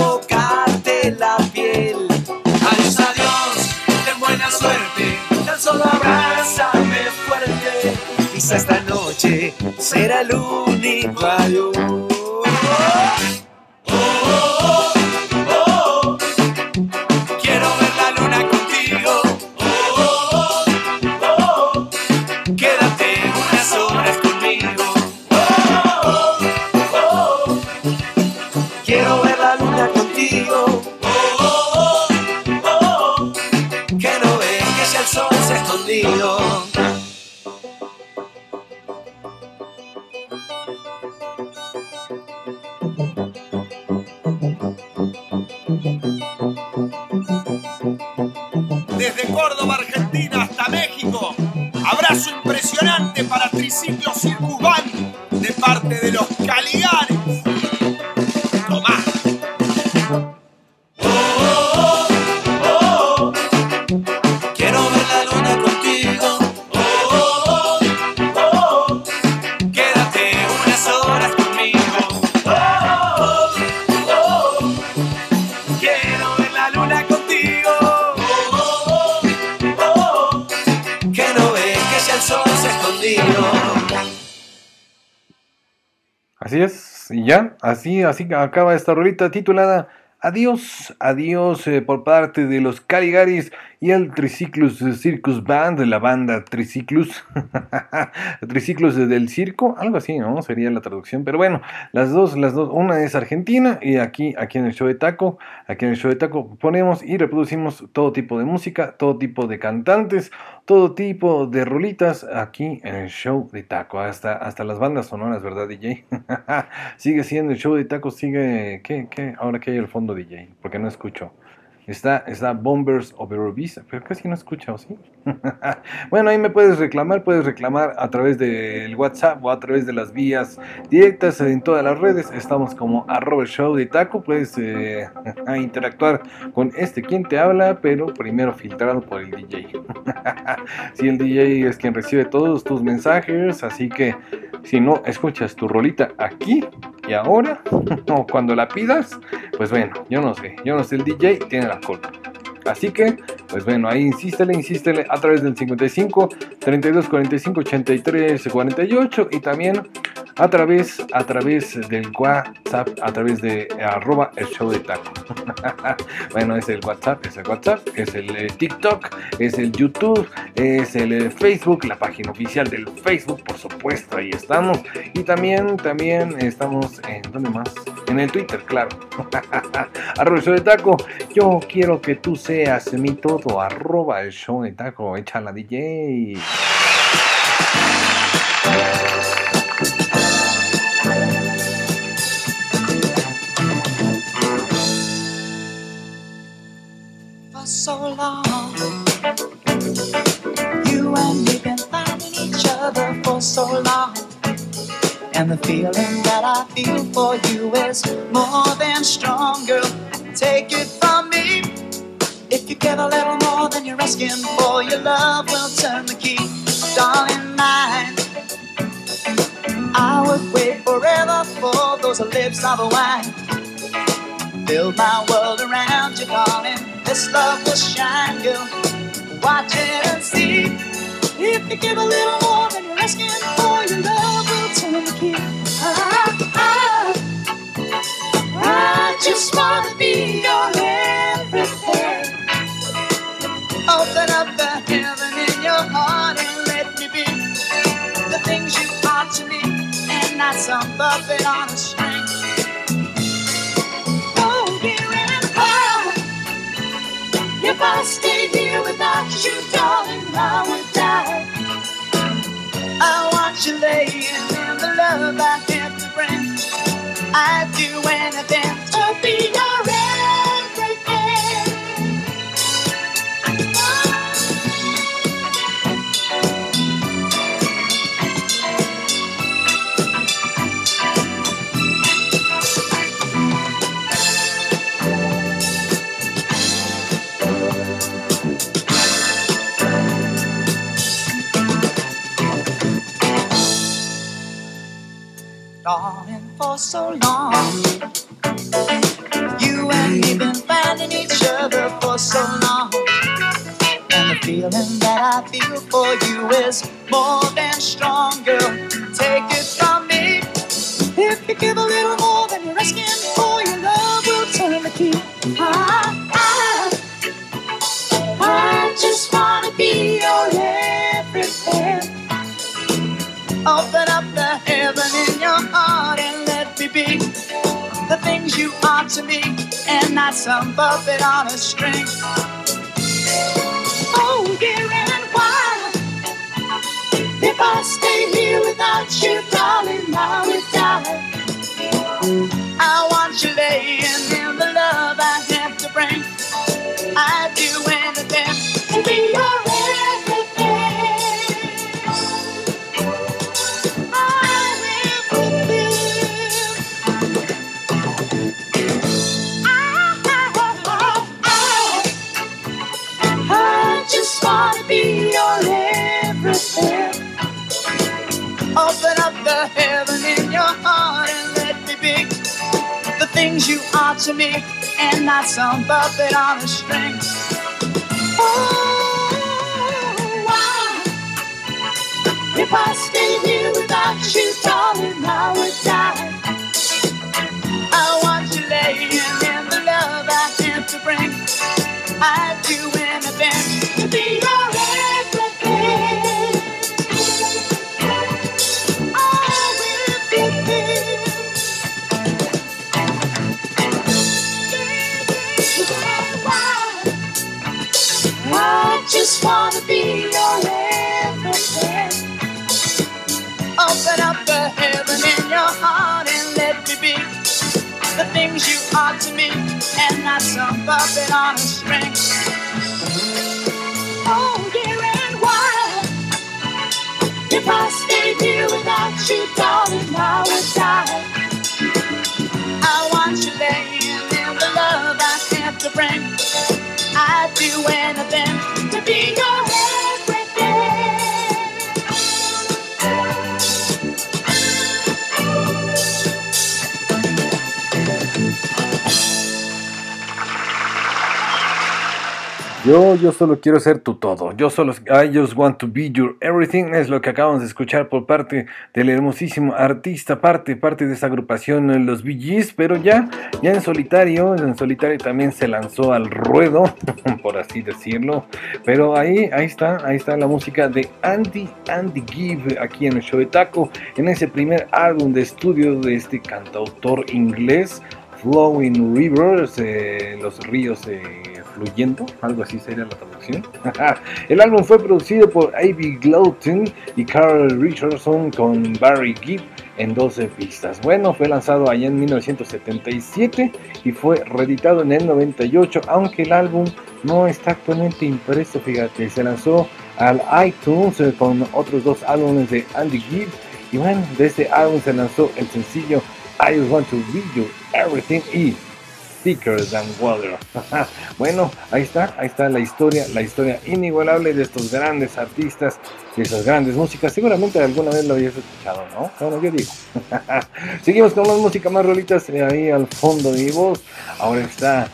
así, así acaba esta rolita titulada Adiós, adiós eh, por parte de los Caligaris y el Triciclus Circus Band, la banda Triciclus, Triciclus del Circo, algo así, ¿no? Sería la traducción, pero bueno, las dos, las dos, una es argentina y aquí, aquí en el show de Taco, aquí en el show de Taco ponemos y reproducimos todo tipo de música, todo tipo de cantantes, todo tipo de rolitas aquí en el show de Taco, hasta, hasta las bandas sonoras, ¿verdad, DJ? sigue siendo el show de Taco, sigue, ¿qué, qué? Ahora que hay el fondo, DJ, porque no escucho. Está, está Bombers of Eurovisa, pero casi no escucho, ¿sí? bueno, ahí me puedes reclamar, puedes reclamar a través del WhatsApp o a través de las vías directas en todas las redes. Estamos como arroba show de taco, puedes eh, interactuar con este quien te habla, pero primero filtrado por el DJ. si el DJ es quien recibe todos tus mensajes, así que si no escuchas tu rolita aquí y ahora, o cuando la pidas, pues bueno, yo no sé, yo no sé, el DJ tiene la culpa. Así que, pues bueno, ahí insístele, insístele a través del 55 32 45 83 48 y también a través, a través del WhatsApp, a través de arroba el show de taco. bueno, es el WhatsApp, es el WhatsApp, es el eh, TikTok, es el YouTube, es el eh, Facebook, la página oficial del Facebook, por supuesto, ahí estamos. Y también, también estamos en, ¿dónde más? En el Twitter, claro. arroba el show de taco. Yo quiero que tú seas mi todo, arroba el show de taco, échala DJ. for so long. You and me been finding each other for so long. And the feeling that I feel for you is more than strong, girl. Take it from me. If you get a little more than you're asking for, your love will turn the key. Darling, mine. I would wait forever for those lips of a wine. Build my world around you, darling. This love will shine, girl. Watch it and see. If you give a little more than you're asking for, your love will I, just wanna be your everything. Open up the heaven in your heart and let me be the things you are to me, and a. Oh. If I stayed here without you, darling, I would die. I you lay and the love I have to bring. I'd do anything to be your Darling, for so long. You and me been finding each other for so long. And the feeling that I feel for you is more than strong, girl. Take it from me. If you give a little more than you're asking for, your love will turn the key. I, I, I just wanna be your everything. Oh, Up to me, and not some puppet on a string. Oh, dear, and why? If I stay here without you, darling, I will die. I want you laying in the love I have to bring. I'd do anything to be your everything. Open up the heaven in your heart and let me be the things you are to me, and not some puppet on a string. Oh, why? If I stay here without you, darling, I would die. I want you laying in the love I have to bring. I'd do anything Just wanna be your everything. Open up the heaven in your heart and let me be the things you are to me, and not some puppet on a string. Oh, dear, and why? If I stayed here without you, darling, I would die. I want you laying in the love I have to bring. I'd do anything to be your Yo, solo quiero ser tu todo. Yo solo, I just want to be your everything. Es lo que acabamos de escuchar por parte del hermosísimo artista, parte, parte de esa agrupación, eh, los Gees, pero ya, ya en solitario, en solitario también se lanzó al ruedo, por así decirlo. Pero ahí, ahí está, ahí está la música de Andy, Andy Gibb, aquí en el show de Taco, en ese primer álbum de estudio de este cantautor inglés. Flowing Rivers, eh, los ríos eh, fluyendo, algo así sería la traducción. El álbum fue producido por A.B. Glauton y Carl Richardson con Barry Gibb en 12 pistas. Bueno, fue lanzado allá en 1977 y fue reeditado en el 98, aunque el álbum no está actualmente impreso, fíjate, se lanzó al iTunes con otros dos álbumes de Andy Gibb y bueno, de este álbum se lanzó el sencillo I Just Want to Be Your Everything y Thicker Than Water. bueno, ahí está, ahí está la historia, la historia inigualable de estos grandes artistas, de esas grandes músicas. Seguramente alguna vez lo habías escuchado, ¿no? Bueno, yo digo. Seguimos con más música, más rolitas eh, ahí al fondo de mi voz. Ahora está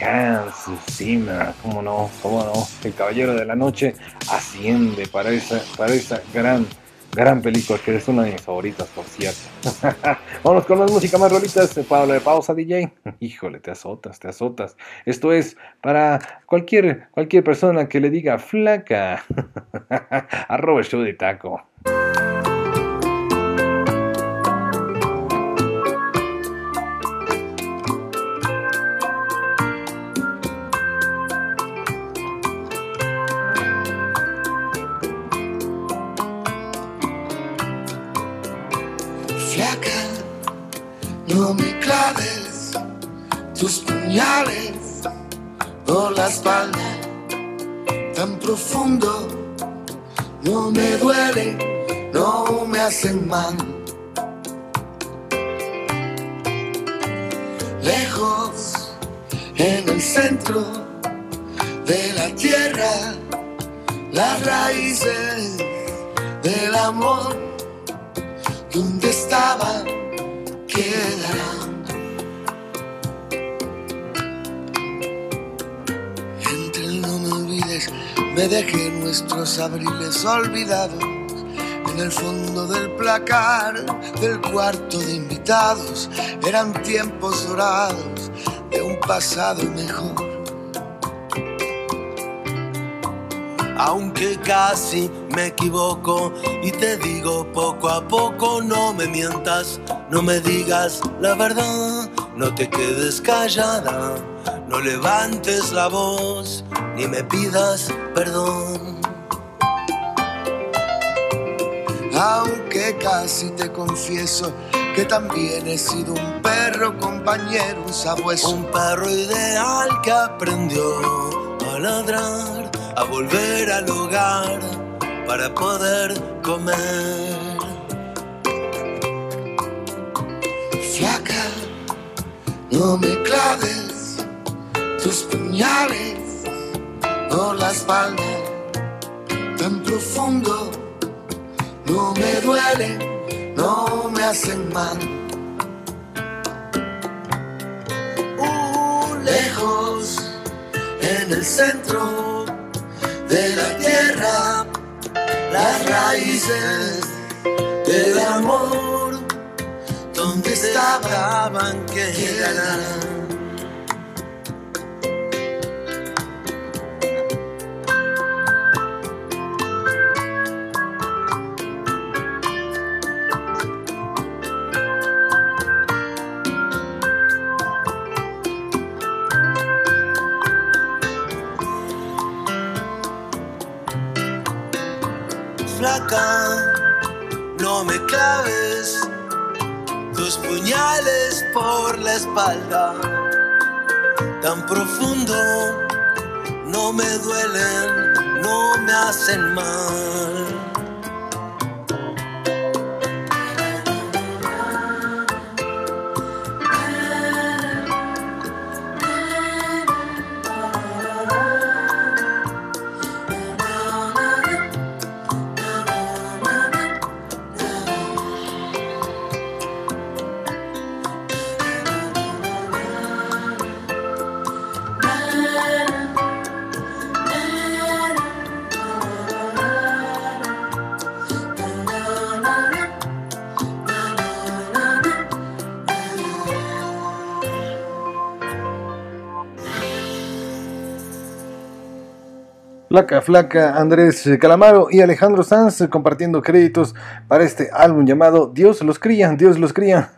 Hans Zimmer, cómo no, cómo no, el caballero de la noche asciende para esa, para esa gran Gran película, que es una de mis favoritas, por cierto. Vámonos con más música, más rolitas. Pablo de pausa, DJ. Híjole, te azotas, te azotas. Esto es para cualquier, cualquier persona que le diga flaca. Arroba el show de taco. Me claves tus puñales por la espalda tan profundo. No me duele, no me hacen mal. Lejos, en el centro de la tierra, las raíces del amor, donde estaban, quedarán. Entre el no me olvides, me dejé nuestros abriles olvidados en el fondo del placar del cuarto de invitados. Eran tiempos dorados de un pasado mejor. Aunque casi me equivoco y te digo poco a poco, no me mientas, no me digas la verdad, no te quedes callada, no levantes la voz, ni me pidas perdón. Aunque casi te confieso que también he sido un perro compañero, un sabueso, un perro ideal que aprendió ladrar, a volver al hogar para poder comer. Flaca, no me claves tus puñales por la espalda tan profundo. No me duele, no me hacen mal. El centro de la tierra, las raíces del amor, donde estaban. Flaca, Flaca, flaca, Andrés Calamaro y Alejandro Sanz eh, compartiendo créditos para este álbum llamado Dios los cría, Dios los cría.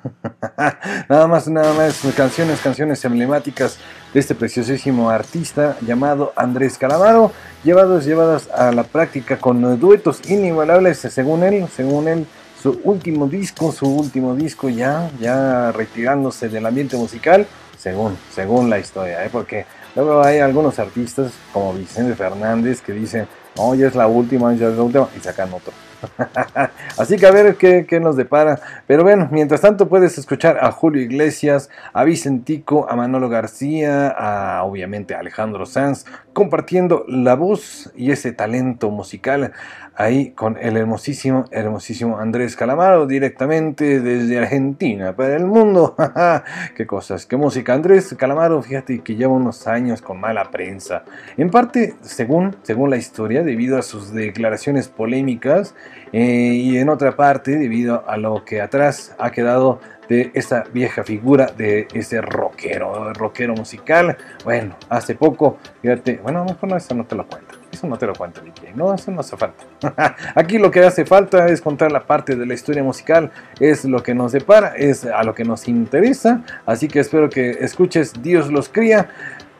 nada más, nada más, canciones, canciones emblemáticas de este preciosísimo artista llamado Andrés Calamaro, llevados, llevadas a la práctica con duetos inigualables, según él, según él, su último disco, su último disco ya, ya retirándose del ambiente musical, según, según la historia, ¿eh? porque Luego hay algunos artistas como Vicente Fernández que dicen, no, ya es la última, ya es la última, y sacan otro. Así que a ver qué, qué, nos depara. Pero bueno, mientras tanto puedes escuchar a Julio Iglesias, a Vicentico, a Manolo García, a obviamente a Alejandro Sanz, compartiendo la voz y ese talento musical ahí con el hermosísimo, hermosísimo Andrés Calamaro, directamente desde Argentina para el mundo. qué cosas, qué música. Andrés Calamaro, fíjate que lleva unos años con mala prensa. En parte, según, según la historia, debido a sus declaraciones polémicas eh, y en otra parte, debido a lo que atrás ha quedado de esa vieja figura de ese rockero, rockero musical. Bueno, hace poco, fíjate, bueno, mejor no, eso no te lo cuento. Eso no te lo cuento, DJ. No, eso no hace falta. Aquí lo que hace falta es contar la parte de la historia musical. Es lo que nos depara, es a lo que nos interesa. Así que espero que escuches Dios los cría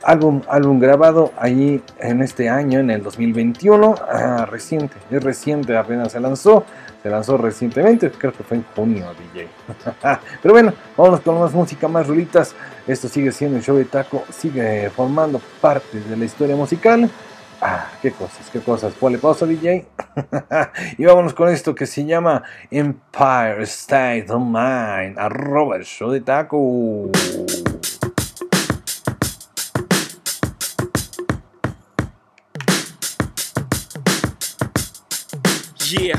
álbum, álbum grabado allí en este año, en el 2021, ah, reciente, es reciente, apenas se lanzó, se lanzó recientemente, creo que fue en junio, DJ. Pero bueno, vámonos con más música, más rulitas. Esto sigue siendo el show de taco, sigue formando parte de la historia musical. Ah, qué cosas, qué cosas. Ponle pausa, DJ. y vámonos con esto que se llama Empire State of Mind. Arroba el show de taco. Yeah,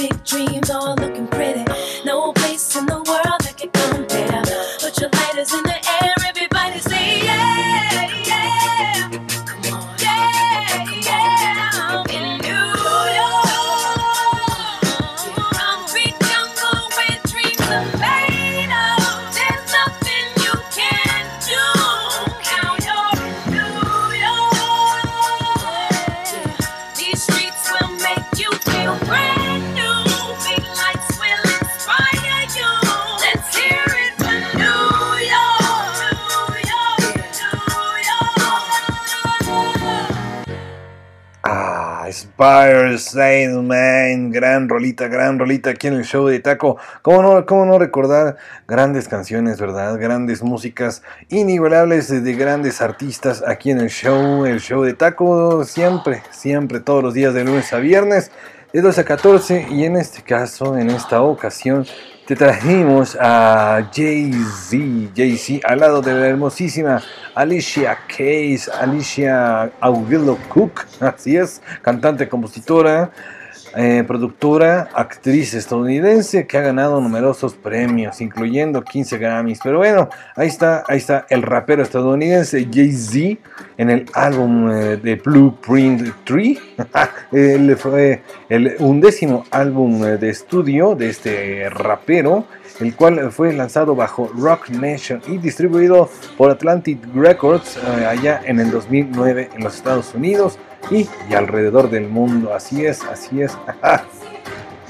big dreams, all looking Empire State Man, gran rolita, gran rolita aquí en el show de Taco. ¿Cómo no, cómo no recordar grandes canciones, verdad? Grandes músicas inigualables de, de grandes artistas aquí en el show, el show de Taco, siempre, siempre, todos los días de lunes a viernes, de 12 a 14 y en este caso, en esta ocasión, te trajimos a Jay-Z, Jay-Z al lado de la hermosísima Alicia Keys, Alicia Aguilo Cook, así es, cantante, compositora, eh, productora, actriz estadounidense que ha ganado numerosos premios, incluyendo 15 Grammys. Pero bueno, ahí está, ahí está el rapero estadounidense Jay-Z en el álbum eh, de Blueprint 3. Él fue el undécimo álbum eh, de estudio de este rapero, el cual fue lanzado bajo Rock Nation y distribuido por Atlantic Records eh, allá en el 2009 en los Estados Unidos y, y alrededor del mundo. Así es, así es.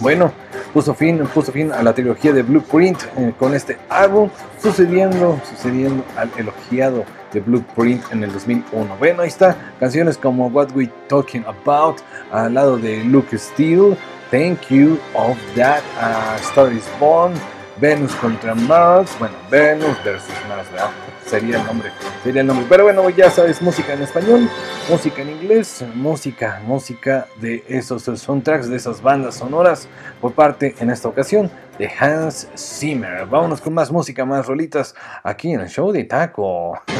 Bueno, puso fin, puso fin a la trilogía de Blueprint eh, con este álbum, sucediendo, sucediendo al elogiado de Blueprint en el 2001. Bueno, ahí está, canciones como What We Talking About, al lado de Luke Steele, Thank You of That, uh, Star is Born, Venus contra Mars, bueno, Venus versus Mars, ¿verdad? Sería el nombre, sería el nombre. Pero bueno, ya sabes, música en español, música en inglés, música, música de esos soundtracks, de esas bandas sonoras, por parte, en esta ocasión, de Hans Zimmer. Vámonos con más música, más rolitas, aquí en el show de Taco.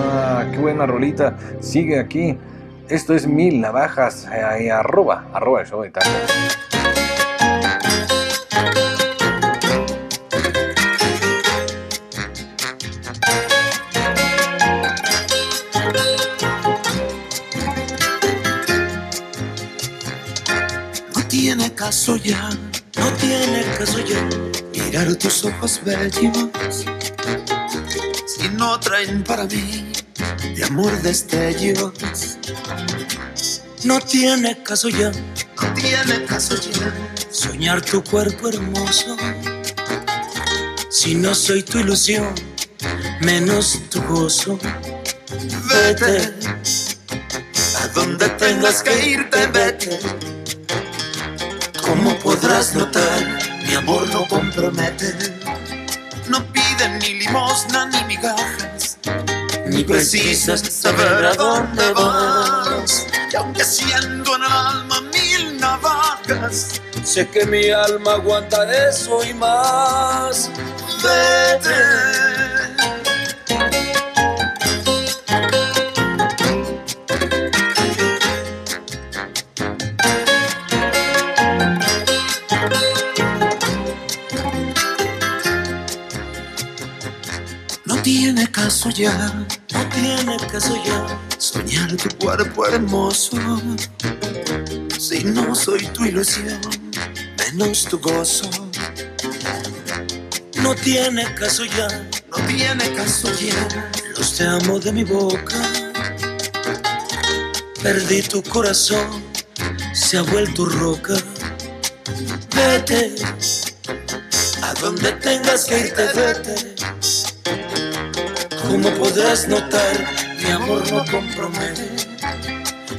Ah, qué buena rolita, sigue aquí. Esto es Mil Navajas, eh, arroba, arroba el show de Taco. Caso ya, no tiene caso ya mirar tus ojos bellos si no traen para mí de amor destellos. No tiene caso ya, no tiene caso ya soñar tu cuerpo hermoso si no soy tu ilusión, menos tu gozo. Vete a donde tengas que irte, vete. Como podrás notar, mi amor no compromete. No piden ni limosna ni migajas, ni precisas saber a dónde vas. Y aunque siendo en el alma mil navajas, Sé que mi alma aguanta eso y más. vete. Caso ya, no tiene caso ya soñar tu cuerpo hermoso. Si no soy tu ilusión, menos tu gozo. No tiene caso ya, no tiene caso ya los te amo de mi boca. Perdí tu corazón, se ha vuelto roca. Vete, a donde tengas que irte, vete. Como podrás notar, mi amor no compromete.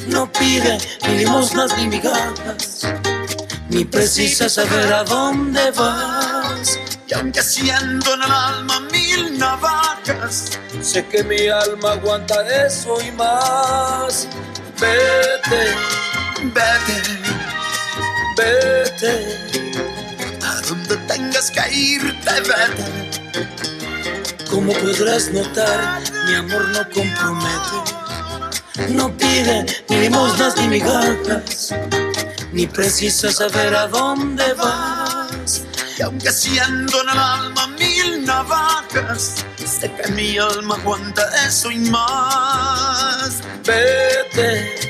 No pide ni limosnas ni migajas, ni precisa saber a dónde vas. Y aunque siendo en el alma mil navajas, Sé que mi alma aguanta eso y más. Vete, vete, vete. a donde tengas que irte, vete. Como podrás notar, mi amor no compromete. No pide ni limosnas ni migajas, ni precisa saber a dónde vas. Y aunque siendo en el alma mil navajas, sé que mi alma aguanta eso y más. Vete,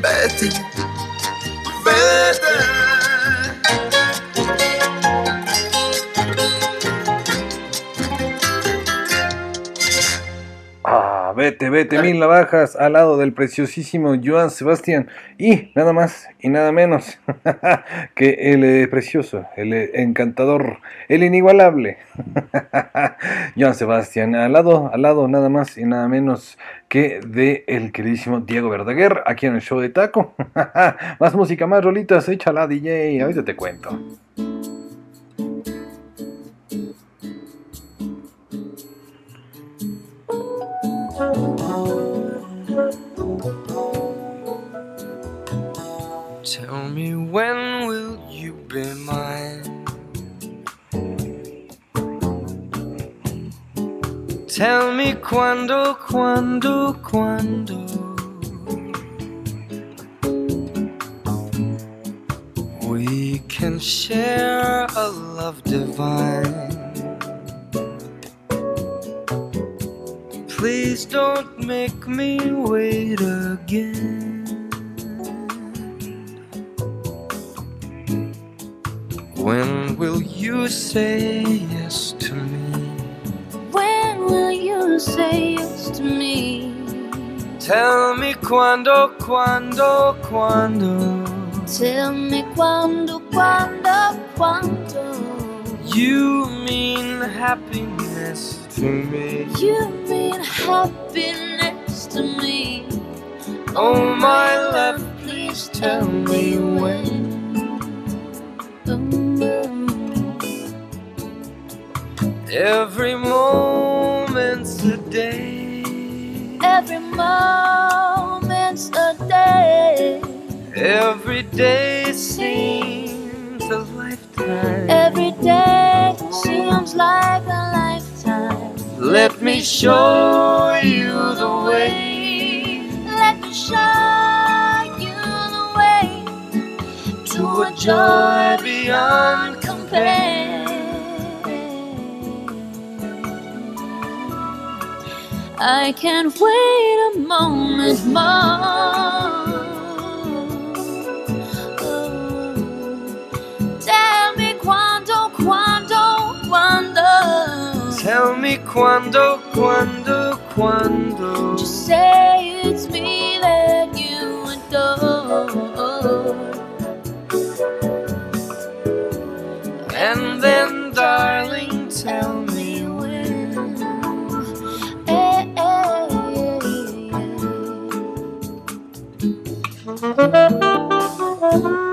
Vete, vete. Vete, vete, mil navajas al lado del preciosísimo Joan Sebastián y nada más y nada menos que el eh, precioso, el eh, encantador, el inigualable Joan Sebastián al lado, al lado nada más y nada menos que de el queridísimo Diego Verdaguer aquí en el show de Taco. más música, más rolitas, échala DJ, ahorita te cuento. Tell me when will you be mine? Tell me quando, quando, quando. We can share a love divine. Please don't make me wait again. When will you say yes to me? When will you say yes to me? Tell me quando, quando, quando. Tell me quando, quando, quando. You mean happiness to me. You mean happiness to me. Oh, my love, please tell me when. Every moment's a day. Every moment's a day. Every day seems a lifetime. Every day seems like a lifetime. Let me show you the way Let me show you the way to a joy beyond compare. I can't wait a moment more. Quando, quando, quando. Just say it's me that you adore. And then, darling, tell me when. Eh, eh,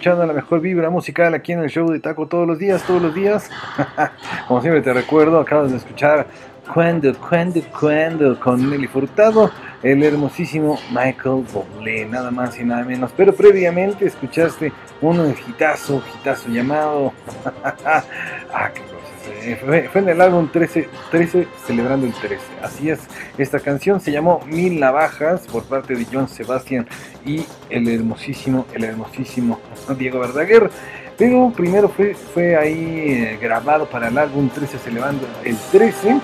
escuchando la mejor vibra musical aquí en el show de Taco todos los días, todos los días. Como siempre te recuerdo, acabas de escuchar Cuando, Cuando, Cuando con Nelly Furtado, el hermosísimo Michael Bublé, nada más y nada menos. Pero previamente escuchaste un hitazo, hitazo llamado... ah, Fue, fue en el álbum 13, 13, celebrando el 13. Así es, esta canción se llamó Mil Navajas por parte de John Sebastian y el hermosísimo, el hermosísimo Diego Verdaguer. Pero primero fue, ahí eh, grabado para el álbum 13 celebrando el 13.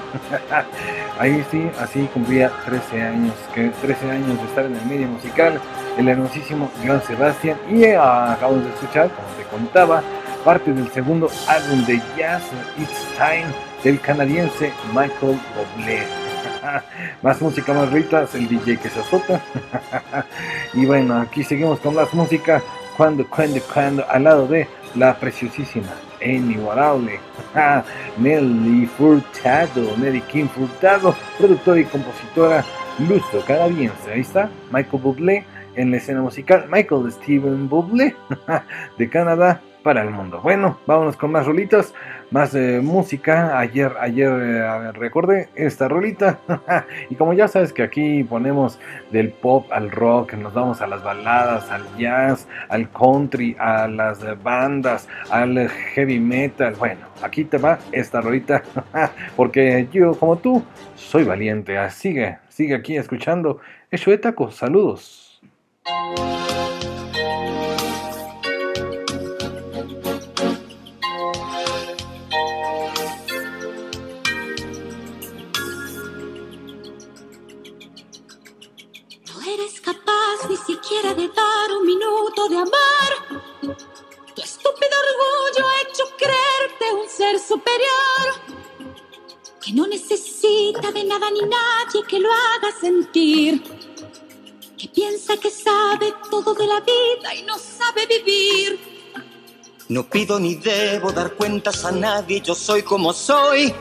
ahí sí, así cumplía 13 años, que 13 años de estar en el medio musical, el hermosísimo Joan Sebastian. Y eh, acabamos de escuchar, como te contaba, parte del segundo álbum de jazz, It's Time, del canadiense Michael Bublé. más música, más ritas, el DJ que se azota. y bueno, aquí seguimos con más música. Cuando, cuando, cuando, al lado de la preciosísima e inigualable Nelly Furtado, Nelly Kim Furtado, productora y compositora luso canadiense. Ahí está, Michael Bublé en la escena musical. Michael Steven Bublé de Canadá para el mundo. Bueno, vámonos con más rolitas, más eh, música. Ayer, ayer eh, recordé esta rolita. y como ya sabes que aquí ponemos del pop al rock, nos vamos a las baladas, al jazz, al country, a las bandas, al heavy metal. Bueno, aquí te va esta rolita. porque yo, como tú, soy valiente. Sigue, sigue aquí escuchando. Eso de tacos. Saludos. Siquiera de dar un minuto de amar. Tu estúpido orgullo ha hecho creerte un ser superior. Que no necesita de nada ni nadie que lo haga sentir. Que piensa que sabe todo de la vida y no sabe vivir. No pido ni debo dar cuentas a nadie, yo soy como soy.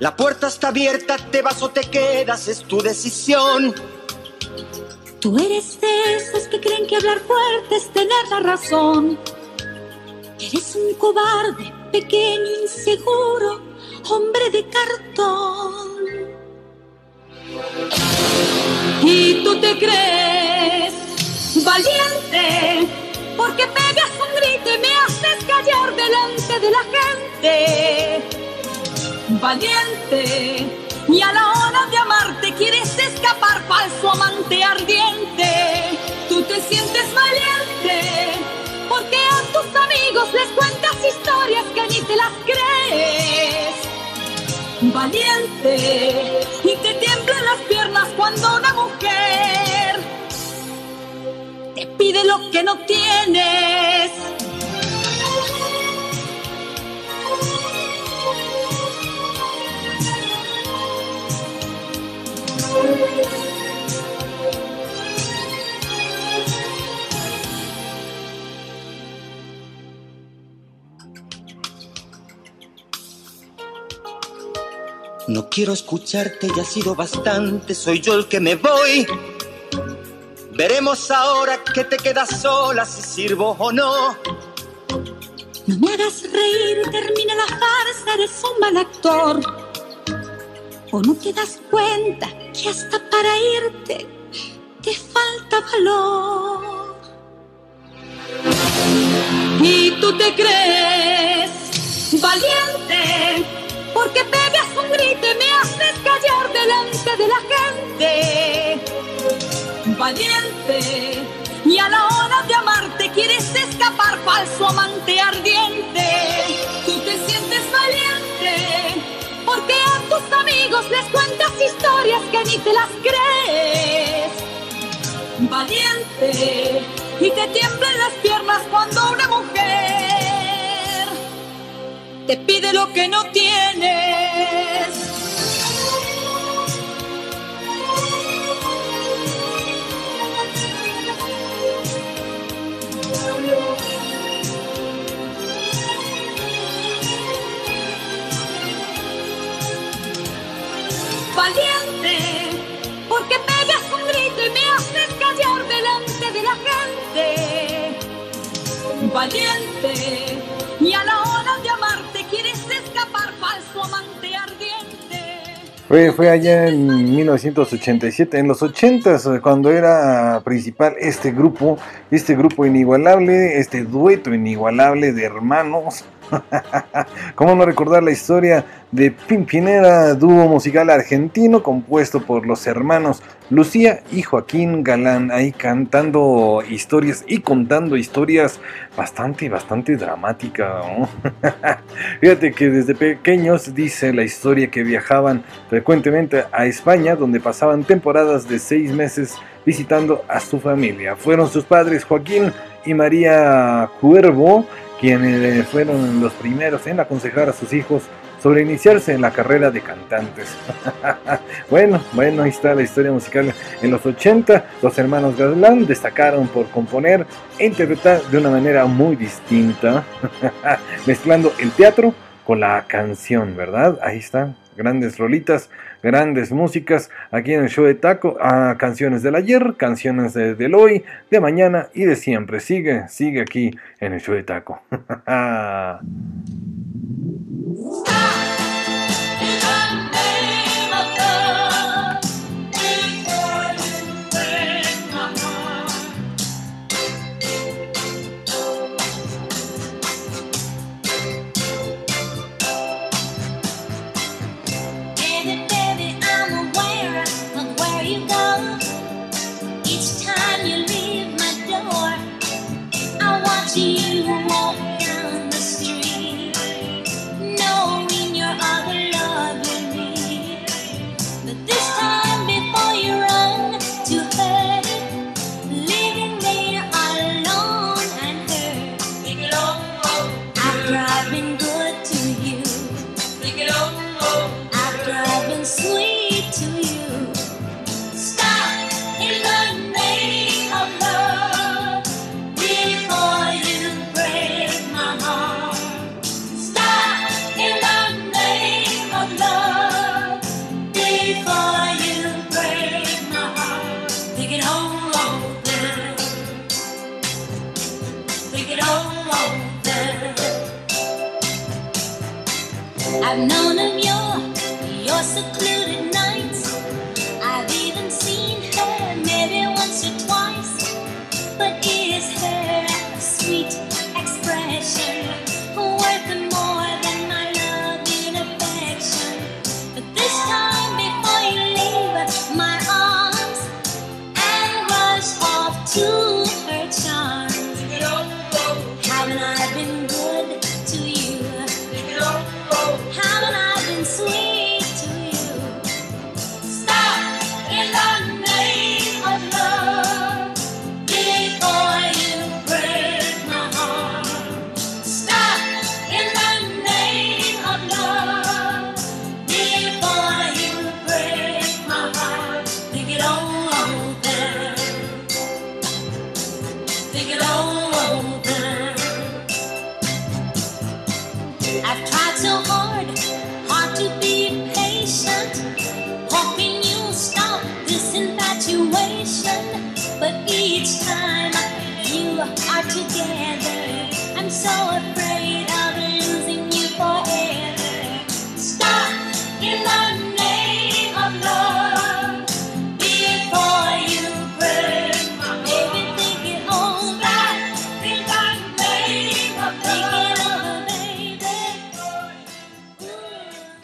La puerta está abierta, te vas o te quedas, es tu decisión. Tú eres de esos que creen que hablar fuerte es tener la razón. Eres un cobarde, pequeño, inseguro, hombre de cartón. Y tú te crees valiente porque pegas un grito y me haces callar delante de la gente. Valiente y a la hora de amarte quieres escapar falso amante ardiente. Tú te sientes valiente porque a tus amigos les cuentas historias que ni te las crees. Valiente y te tiemblan las piernas cuando una mujer te pide lo que no tienes. No quiero escucharte, ya ha sido bastante, soy yo el que me voy. Veremos ahora que te quedas sola, si sirvo o no. No me hagas reír, termina la farsa, eres un mal actor. O no te das cuenta que hasta para irte te falta valor. Y tú te crees valiente porque pegas un grito y me haces callar delante de la gente. Valiente y a la hora de amarte quieres escapar falso amante ardiente. Tú te sientes valiente porque a tus amigos les cuentas historias que ni te las crees. Valiente y te tiemblan las piernas cuando una mujer te pide lo que no tienes. Valiente, porque pegas un grito y me haces callar delante de la gente. valiente. Y a la hora de amarte quieres escapar, falso amante ardiente. Fue, fue allá en 1987, en los 80s, cuando era principal este grupo, este grupo inigualable, este dueto inigualable de hermanos. ¿Cómo no recordar la historia de Pimpinera, dúo musical argentino compuesto por los hermanos Lucía y Joaquín Galán, ahí cantando historias y contando historias bastante, bastante dramáticas. ¿no? Fíjate que desde pequeños dice la historia que viajaban frecuentemente a España, donde pasaban temporadas de seis meses visitando a su familia. Fueron sus padres Joaquín y María Cuervo quienes fueron los primeros en aconsejar a sus hijos sobre iniciarse en la carrera de cantantes. bueno, bueno, ahí está la historia musical. En los 80, los hermanos Galán destacaron por componer e interpretar de una manera muy distinta, mezclando el teatro con la canción, ¿verdad? Ahí está, grandes rolitas, grandes músicas aquí en el show de Taco, ah, canciones del ayer, canciones de- del hoy, de mañana y de siempre. Sigue, sigue aquí en el show de Taco. I watch you Known of your, your secluded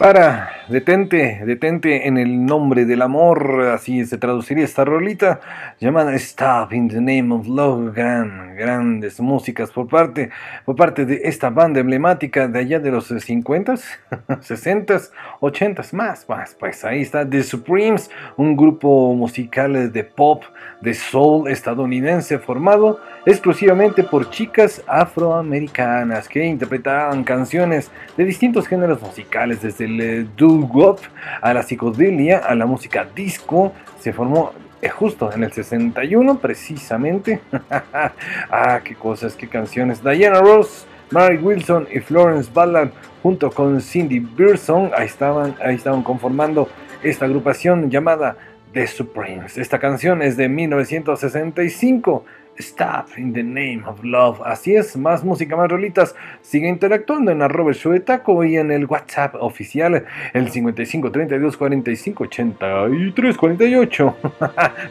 Para, detente, detente en el nombre del amor, así se traduciría esta rolita llamada Stop in the Name of Love, gran, grandes músicas por parte, por parte de esta banda emblemática de allá de los 50s, 60s, 80s, más, más, pues ahí está The Supremes, un grupo musical de pop, de soul estadounidense formado exclusivamente por chicas afroamericanas que interpretaban canciones de distintos géneros musicales, desde el a la psicodelia, a la música disco. Se formó eh, justo en el 61 precisamente. ah, qué cosas, qué canciones. Diana Ross, Mary Wilson y Florence Ballard junto con Cindy Pearson, ahí estaban, ahí estaban conformando esta agrupación llamada The Supremes. Esta canción es de 1965 Stop in the Name of Love. Así es, más música, más rolitas. Sigue interactuando en arroba taco y en el WhatsApp oficial, el 55 32 45 83 48.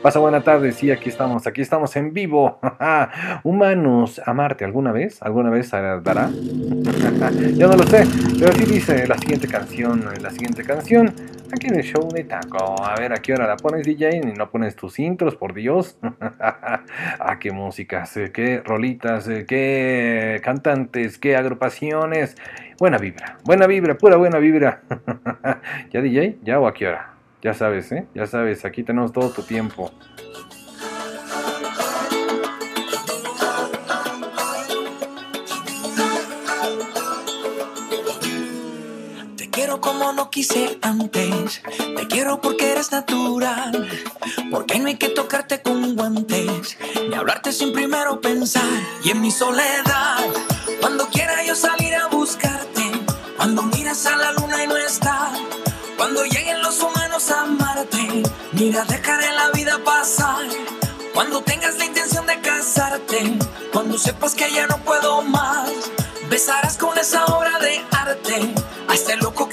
Pasa buena tarde, sí, aquí estamos, aquí estamos en vivo. Humanos, amarte alguna vez, alguna vez dará. Yo no lo sé, pero así dice la siguiente canción, la siguiente canción. Aquí en el show de taco. A ver, ¿a qué hora la pones, DJ? Y no pones tus intros, por Dios. ah, qué músicas, eh, qué rolitas, eh, qué cantantes, qué agrupaciones. Buena vibra, buena vibra, pura buena vibra. ¿Ya, DJ? ¿Ya o a qué hora? Ya sabes, ¿eh? Ya sabes, aquí tenemos todo tu tiempo. Como no quise antes. Te quiero porque eres natural. Porque no hay que tocarte con guantes. Ni hablarte sin primero pensar. Y en mi soledad, cuando quiera yo salir a buscarte. Cuando miras a la luna y no está. Cuando lleguen los humanos a amarte. Mira, dejaré la vida pasar. Cuando tengas la intención de casarte. Cuando sepas que ya no puedo más. Besarás con esa obra de arte a este loco que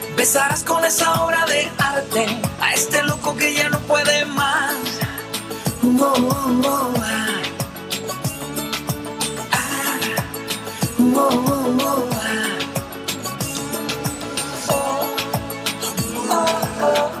besarás con esa obra de arte a este loco que ya no puede más. Oh,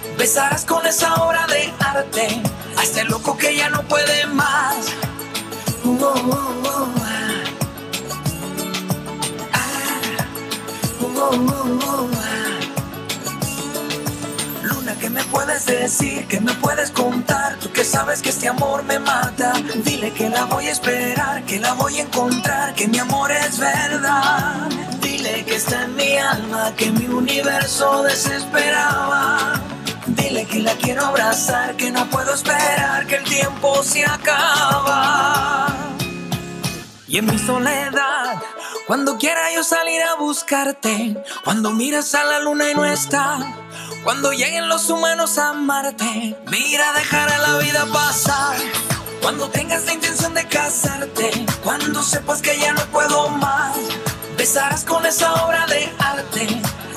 besarás con esa obra de arte a este loco que ya no puede más. Ah. Luna, ¿qué me puedes decir? ¿Qué me puedes contar? Tú que sabes que este amor me mata. Dile que la voy a esperar, que la voy a encontrar, que mi amor es verdad. Dile que está en mi alma, que mi universo desesperaba. Dile que la quiero abrazar, que no puedo esperar, que el tiempo se acaba. Y en mi soledad, cuando quiera yo salir a buscarte, cuando miras a la luna y no está, cuando lleguen los humanos a amarte, mira, dejará la vida pasar. Cuando tengas la intención de casarte, cuando sepas que ya no puedo más, besarás con esa obra de arte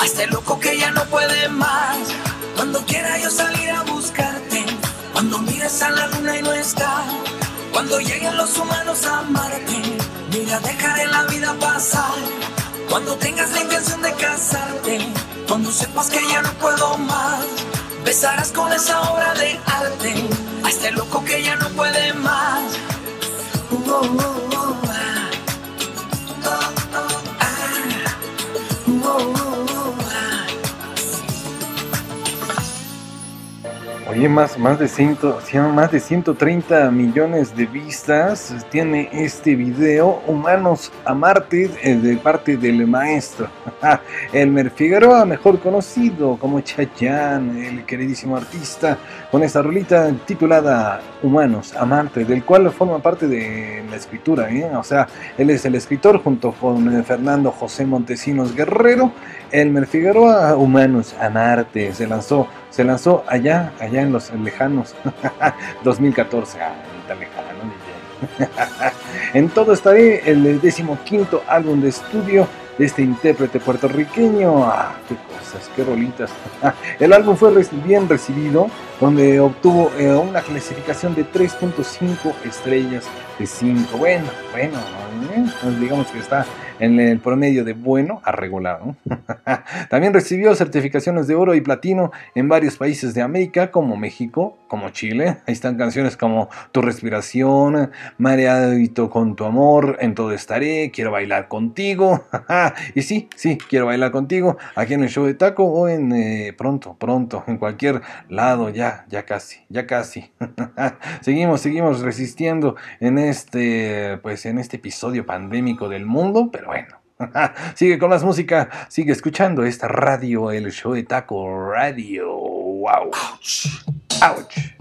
a este loco que ya no puede más. Cuando quiera yo salir a buscarte, cuando mires a la luna y no está, cuando lleguen los humanos a amarte, mira, dejaré la vida pasar. Cuando tengas la intención de casarte, cuando sepas que ya no puedo más, besarás con esa obra de arte a este loco que ya no puede más. Oh, oh, Oye, más, más, de ciento, más de 130 millones de vistas tiene este video Humanos a Marte eh, de parte del maestro Elmer Figueroa, mejor conocido como Chayanne, el queridísimo artista, con esta rolita titulada Humanos a Marte, del cual forma parte de la escritura, ¿eh? o sea, él es el escritor junto con eh, Fernando José Montesinos Guerrero, Elmer Figueroa, Humanos a Marte, se lanzó se lanzó allá, allá en los lejanos 2014. Ah, lejano, en todo estaré el decimoquinto álbum de estudio de este intérprete puertorriqueño. Ah, qué cosas, qué rolitas. El álbum fue bien recibido, donde obtuvo eh, una clasificación de 3.5 estrellas de 5. Bueno, bueno, eh, pues digamos que está en el promedio de bueno a regular. ¿no? También recibió certificaciones de oro y platino en varios países de América, como México, como Chile. Ahí están canciones como Tu respiración, Mareadito con tu amor, En todo estaré, Quiero bailar contigo. y sí, sí, quiero bailar contigo aquí en el show de Taco o en eh, pronto, pronto, en cualquier lado, ya, ya casi, ya casi. seguimos, seguimos resistiendo en este, pues en este episodio pandémico del mundo, pero bueno. sigue con más música, sigue escuchando esta radio, el show de Taco Radio. Wow. Ouch.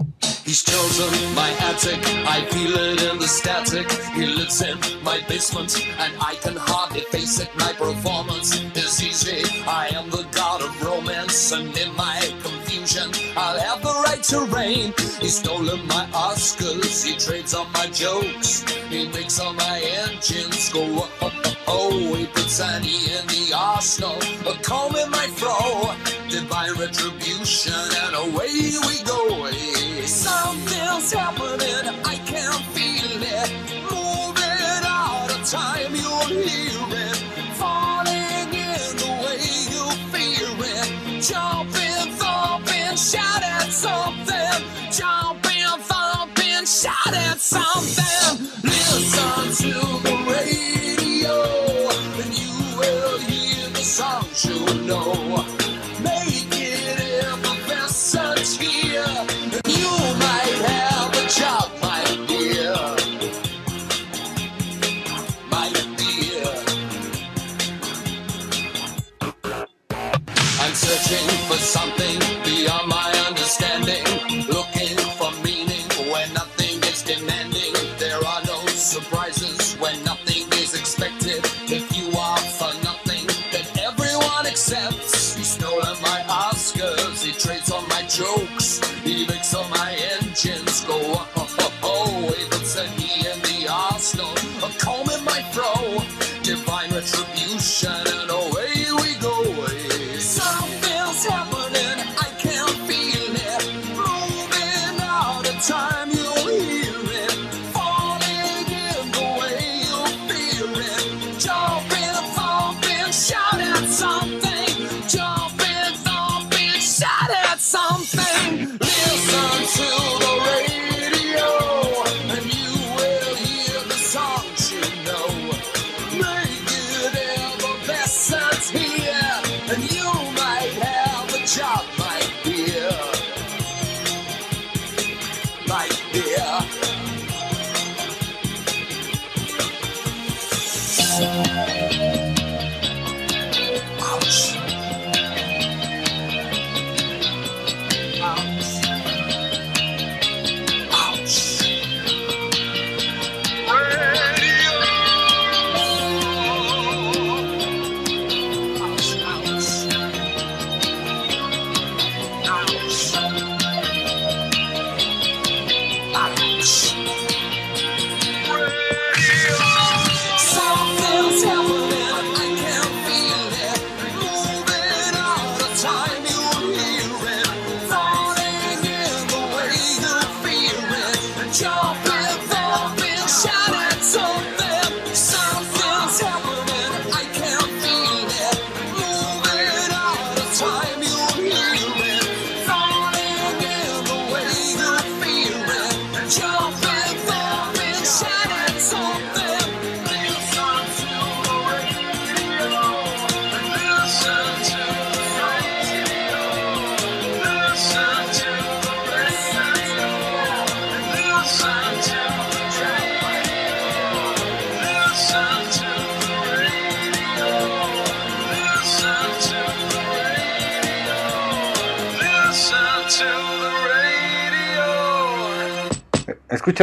He's chosen my attic, I feel it in the static. He lives in my basement, and I can hardly face it. My performance is easy. I am the god of romance, and in my I'll have the right to reign. He's stolen my Oscars, he trades on my jokes, he makes all my engines go up. up, up. Oh, he puts Annie in the arsenal, a comb in my fro, divine retribution, and away we go. Something's happening, I can feel it. Moving out of time, you'll hear it. Falling in the way you fear it. Jumping, shout at something. Jumping, thumping, shout at something. Listen to the radio, and you will hear the songs you know. Make it. You might have a job. My dear. I'm searching for something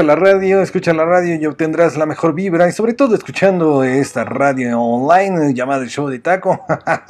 Escucha la radio, escucha la radio y obtendrás la mejor vibra y sobre todo escuchando esta radio online llamada el show de taco.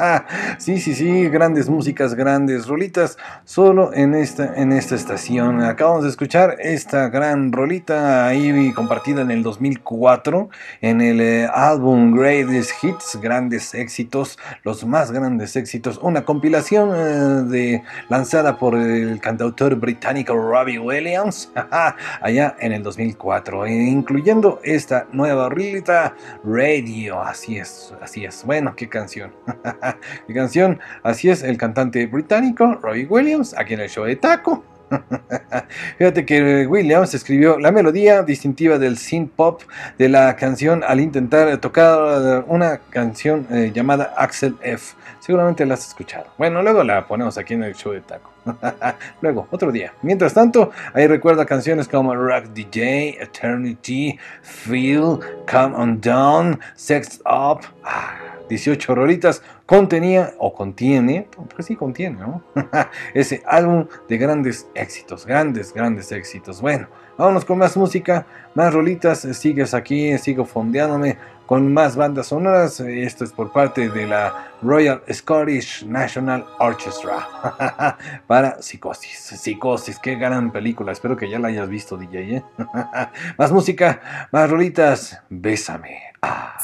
sí, sí, sí, grandes músicas, grandes rolitas, solo en esta, en esta estación. Acabamos de escuchar esta gran rolita ahí compartida en el 2004 en el eh, álbum Greatest Hits, grandes éxitos, los más grandes éxitos, una compilación eh, de lanzada por el cantautor británico Robbie Williams allá en el 2004, e incluyendo esta nueva rolita Radio. Así es, así es. Bueno, qué canción. qué canción. Así es, el cantante británico Robbie Williams, aquí en el show de Taco. Fíjate que Williams escribió la melodía distintiva del synth pop de la canción al intentar tocar una canción eh, llamada Axel F. Seguramente la has escuchado. Bueno, luego la ponemos aquí en el show de taco. luego, otro día. Mientras tanto, ahí recuerda canciones como Rock DJ, Eternity, Feel, Come On Down, Sex Up. Ah, 18 rolitas contenía o contiene, pues sí contiene, ¿no? Ese álbum de grandes éxitos, grandes, grandes éxitos. Bueno, vámonos con más música, más rolitas. Sigues aquí, sigo fondeándome con más bandas sonoras. Esto es por parte de la Royal Scottish National Orchestra para Psicosis. Psicosis, qué gran película. Espero que ya la hayas visto, DJ. ¿eh? más música, más rolitas. Bésame. Ah.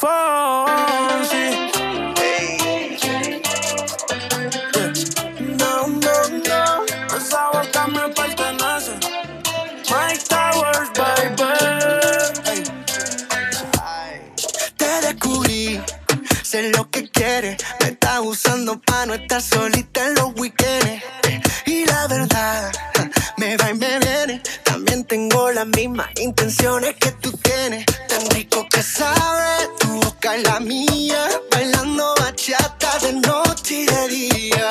No, no, no, me Towers, baby. Te descubrí, sé lo que quieres. Me está usando para no estar solita en los weekends. Y la verdad, me va y me viene. También tengo las mismas intenciones que tú tienes. Que sabe tu boca y la mía. Bailando bachata de noche y de día.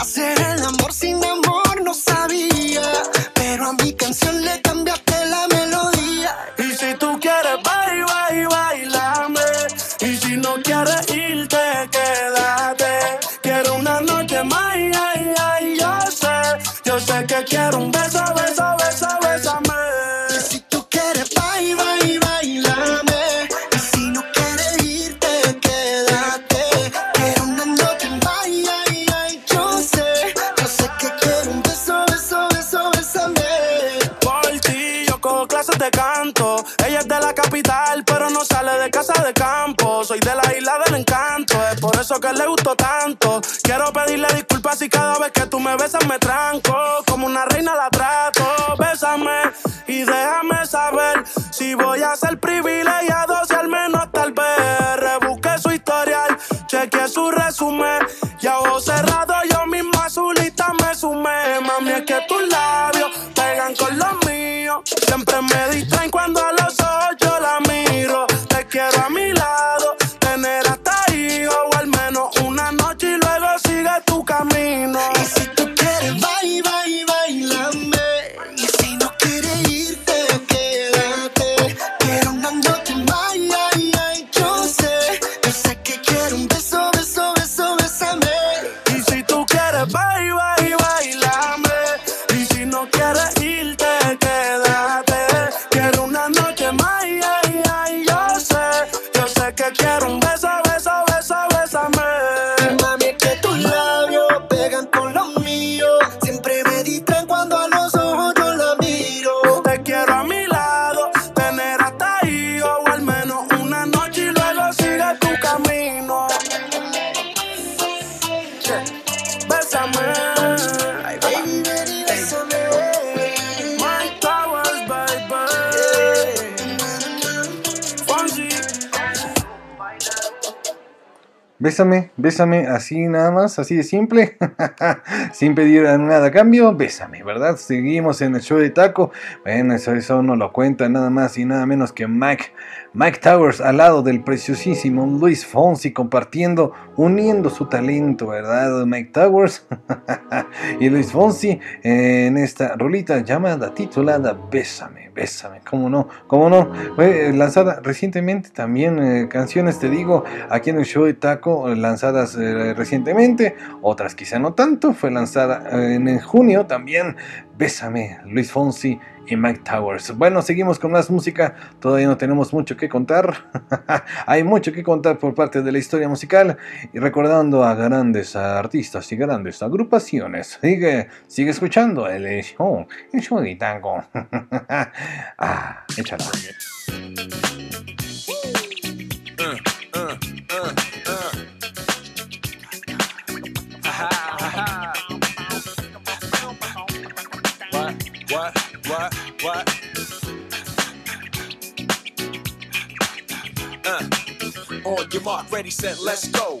Hacer el amor sin amor no sabía. Pero a mi canción le cambiaste la melodía. Y si tú quieres bailar, bailar, bailame. Y si no quieres irte, quédate. Quiero una noche más, ay, ay, yo sé. Yo sé que quiero un beso, beso, beso, del encanto, es por eso que le gustó tanto. Quiero pedirle disculpas si cada vez que tú me besas me tranco. Como una reina la trato. Bésame y déjame saber si voy a ser privilegiado, si al menos tal vez rebusque su historial, chequeé su resumen. Y a ojos cerrados yo mismo a su lista me sumé. Mami, es que tus labios Bésame, bésame, así nada más, así de simple, sin pedir nada a cambio, bésame, ¿verdad? Seguimos en el show de taco. Bueno, eso, eso no lo cuenta nada más y nada menos que Mike, Mike Towers al lado del preciosísimo Luis Fonsi compartiendo, uniendo su talento, ¿verdad? Mike Towers y Luis Fonsi en esta rolita llamada, titulada Bésame, Bésame, ¿cómo no? ¿Cómo no? Fue eh, lanzada recientemente también, eh, canciones, te digo, aquí en el show de taco eh, lanzadas eh, recientemente, otras quizá no tanto. Fue lanzada eh, en junio también Bésame, Luis Fonsi y Mike Towers. Bueno, seguimos con más música. Todavía no tenemos mucho que contar. Hay mucho que contar por parte de la historia musical y recordando a grandes artistas y grandes agrupaciones. Sigue, sigue escuchando el show, el show de tango. ah, échala. What? Uh. On your mark, ready, set, let's go.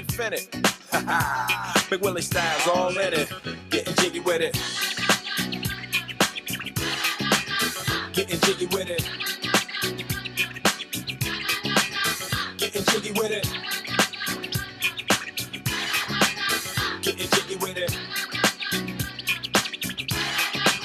infinite. Big Willie style's all in it. Getting jiggy with it. Getting jiggy with it. Getting jiggy with it. Getting jiggy with it.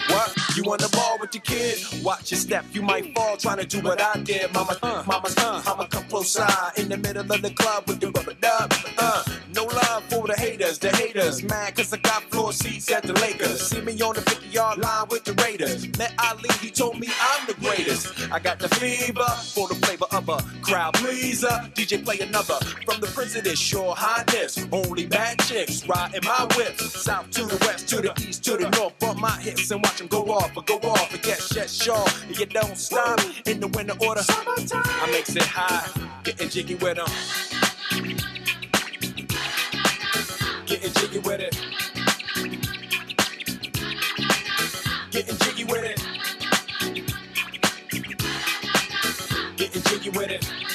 What? You on the ball with your kid? Watch your step, you might fall trying to do what I did. Mama, uh, mama, uh, mama, come close side in the middle of the club with the rubber dub. Uh, no love for the haters, the haters. Mad cause I got floor seats at the Lakers. See me on the 50 yard line with the Raiders. Met Ali, he told me I'm the greatest. I got the fever for the flavor of a crowd pleaser. DJ play another from the of sure highness. Only bad chicks riding my whip. South to the west, to the east, to the north. Bump my hips and watch them go off, but go off get shit sure. You don't stop in the winter order. Summertime. I makes it high, getting jiggy with them. Getting jiggy with it. Getting jiggy with it. Getting jiggy with it.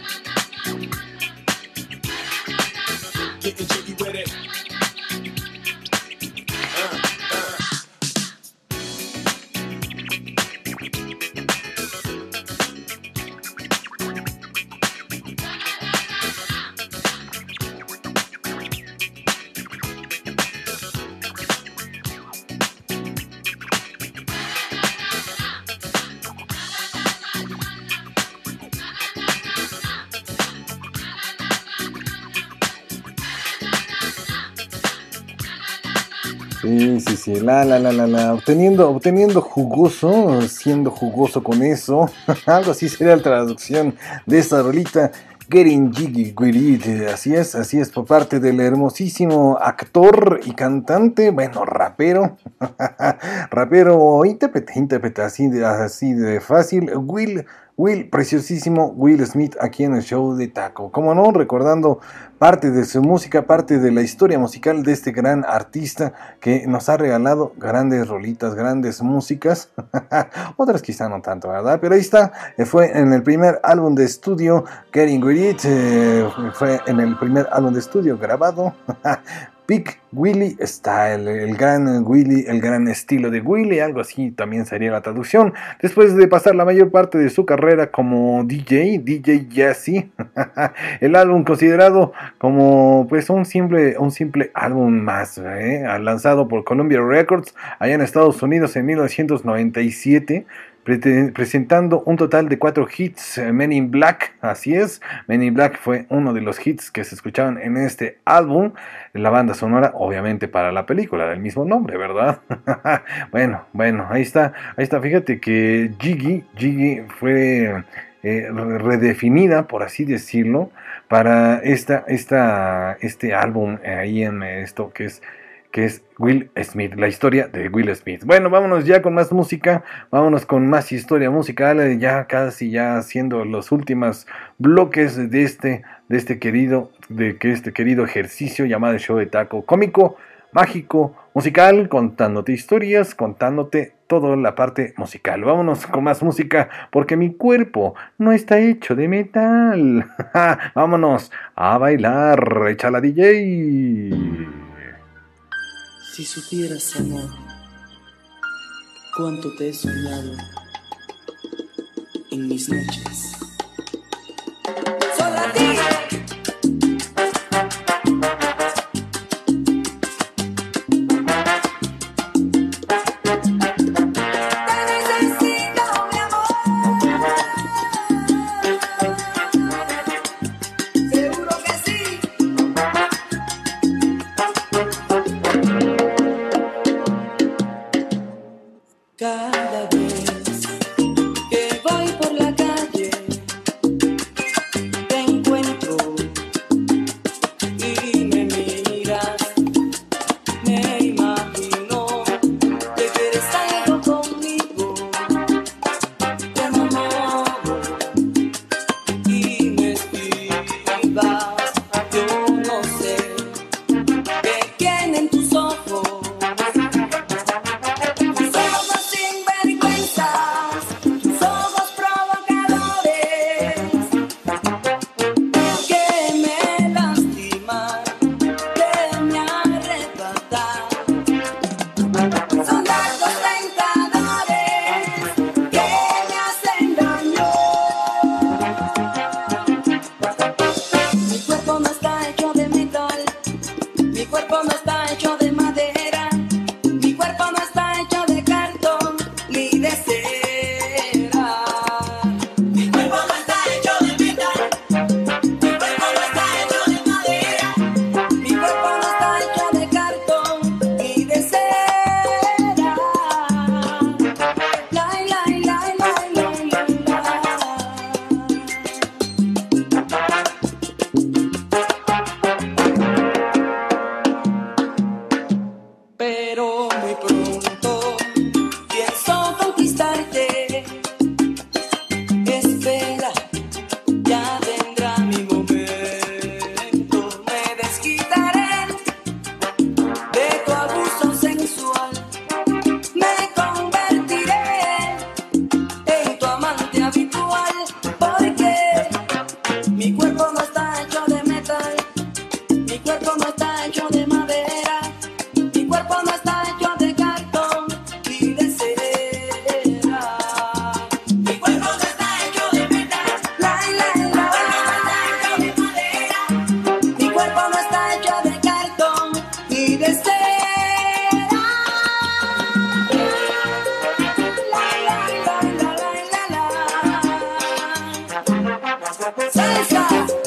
Sí, sí, sí, la, la, la, la, la, obteniendo, obteniendo jugoso, siendo jugoso con eso, algo así sería la traducción de esta rolita, Getting Jiggy with It, así es, así es, por parte del hermosísimo actor y cantante, bueno, rapero, rapero, intérprete, intérprete, así de, así de fácil, Will, Will, preciosísimo Will Smith aquí en el show de Taco, como no, recordando parte de su música, parte de la historia musical de este gran artista que nos ha regalado grandes rolitas, grandes músicas, otras quizá no tanto, ¿verdad? Pero ahí está, eh, fue en el primer álbum de estudio, Getting With It, eh, fue en el primer álbum de estudio grabado, Big Willy Style, el gran Willy, el gran estilo de Willy, algo así también sería la traducción. Después de pasar la mayor parte de su carrera como DJ, DJ Jazzy, el álbum considerado como pues un simple, un simple álbum más, ¿eh? lanzado por Columbia Records allá en Estados Unidos en 1997. Presentando un total de cuatro hits. eh, Men in Black, así es. Men in Black fue uno de los hits que se escuchaban en este álbum. La banda sonora, obviamente, para la película del mismo nombre, ¿verdad? bueno, bueno, ahí está. Ahí está. Fíjate que Jiggy, Jiggy fue eh, re- redefinida, por así decirlo, para esta, esta, este álbum eh, ahí en esto que es que es Will Smith, la historia de Will Smith. Bueno, vámonos ya con más música, vámonos con más historia musical, eh, ya casi ya haciendo los últimos bloques de este, de este querido, de que este querido ejercicio llamado show de taco cómico, mágico, musical, contándote historias, contándote toda la parte musical. Vámonos con más música porque mi cuerpo no está hecho de metal. Vámonos a bailar, échala DJ. Si supieras, amor, cuánto te he soñado en mis noches. Solo a ti. Salsa.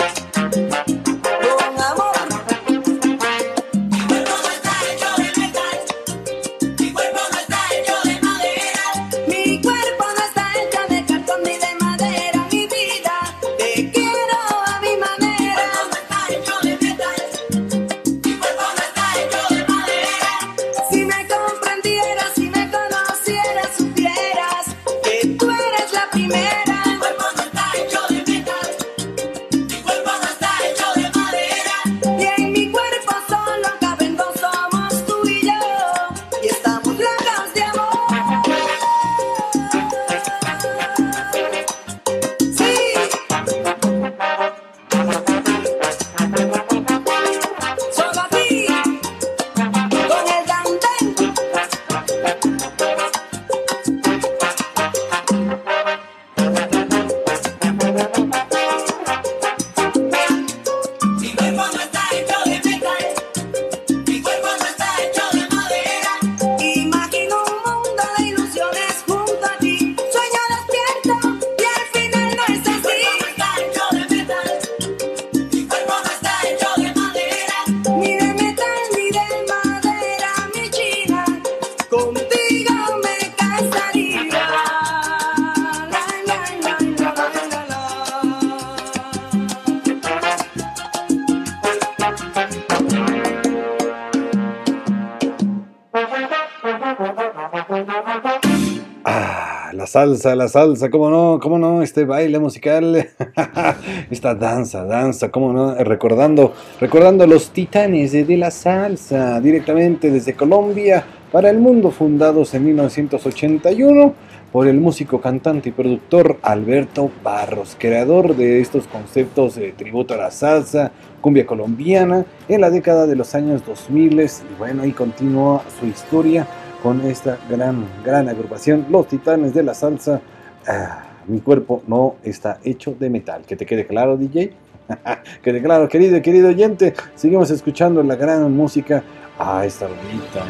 Salsa, la salsa, cómo no, cómo no, este baile musical, esta danza, danza, cómo no, recordando, recordando los titanes de la salsa, directamente desde Colombia para el mundo, fundados en 1981 por el músico, cantante y productor Alberto Barros, creador de estos conceptos de tributo a la salsa, cumbia colombiana, en la década de los años 2000, y bueno, ahí continúa su historia con esta gran, gran agrupación, Los Titanes de la Salsa. Ah, mi cuerpo no está hecho de metal. Que te quede claro, DJ. que te claro, querido y querido oyente. Seguimos escuchando la gran música. Ah, esta bonita.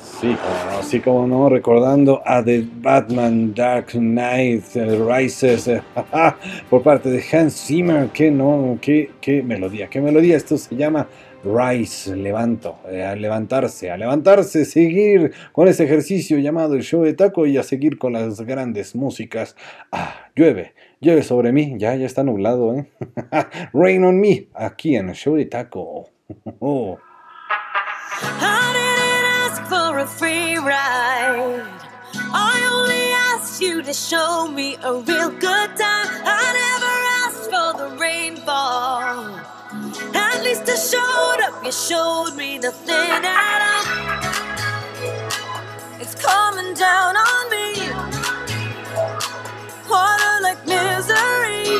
Sí, como no, sí, como no, recordando a The Batman Dark Knight Rises por parte de Hans Zimmer. Que no, qué, qué melodía, qué melodía. Esto se llama Rise, levanto, eh, a levantarse, a levantarse, seguir con ese ejercicio llamado el show de taco y a seguir con las grandes músicas. Ah, llueve, llueve sobre mí, ya, ya está nublado, ¿eh? Rain on me, aquí en el show de taco. Oh. I didn't ask for a free ride. I only asked you to show me a real good time. I never asked for the rainfall. Least I showed up. You showed me nothing at all. It's coming down on me. Water like misery.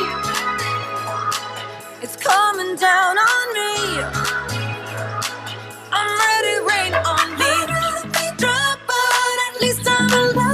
It's coming down on me. I'm ready, rain on me. Drop, but at least I'm alive.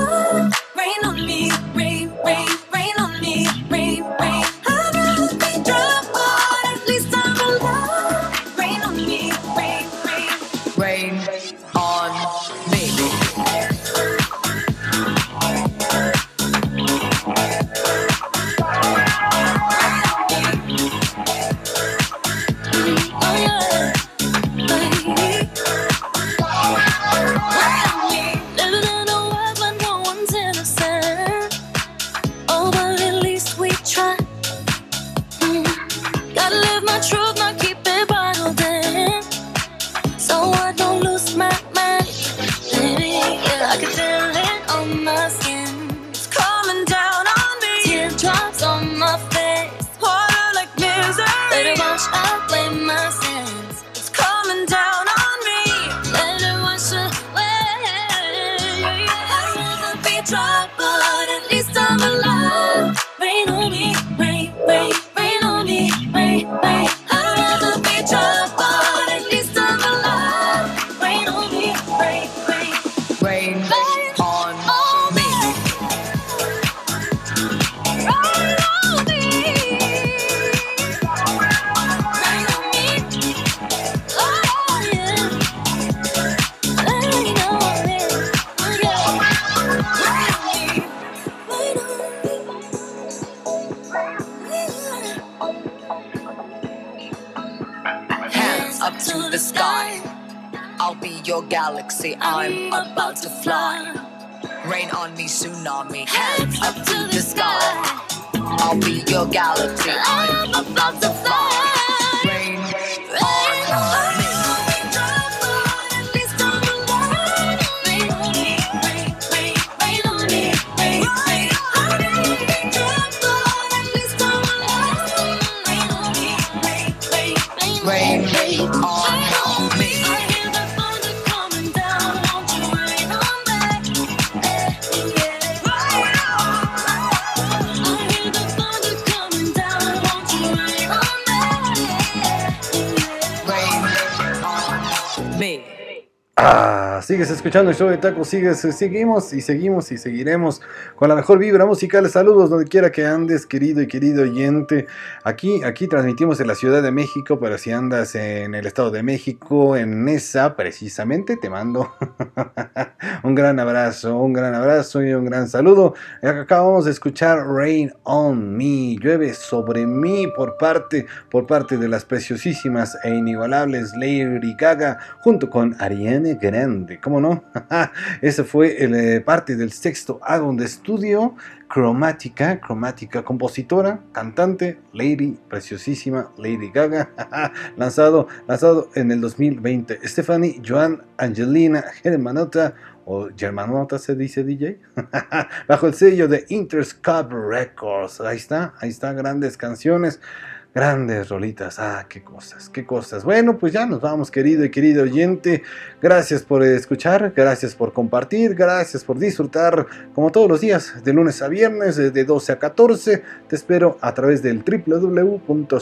Sigues escuchando el show de Taco, sigues, seguimos y seguimos y seguiremos con la mejor vibra musical. Saludos donde quiera que andes, querido y querido oyente. Aquí, aquí transmitimos en la Ciudad de México, pero si andas en el Estado de México, en esa precisamente, te mando un gran abrazo, un gran abrazo y un gran saludo. Acabamos de escuchar Rain on Me, llueve sobre mí por parte, por parte de las preciosísimas e inigualables Lady Gaga junto con Ariana Grande. grande, ¿cómo no? Ese fue el, eh, parte del sexto álbum de estudio, Cromática, Cromática, compositora, cantante, Lady, preciosísima Lady Gaga, lanzado, lanzado en el 2020. Stephanie, Joan, Angelina, Germanota, o Germanota se dice DJ, bajo el sello de Interscope Records. Ahí está, ahí está, grandes canciones. Grandes rolitas, ah, qué cosas, qué cosas. Bueno, pues ya nos vamos, querido y querido oyente. Gracias por escuchar, gracias por compartir, gracias por disfrutar, como todos los días, de lunes a viernes, de 12 a 14. Te espero a través del www.cena.fm,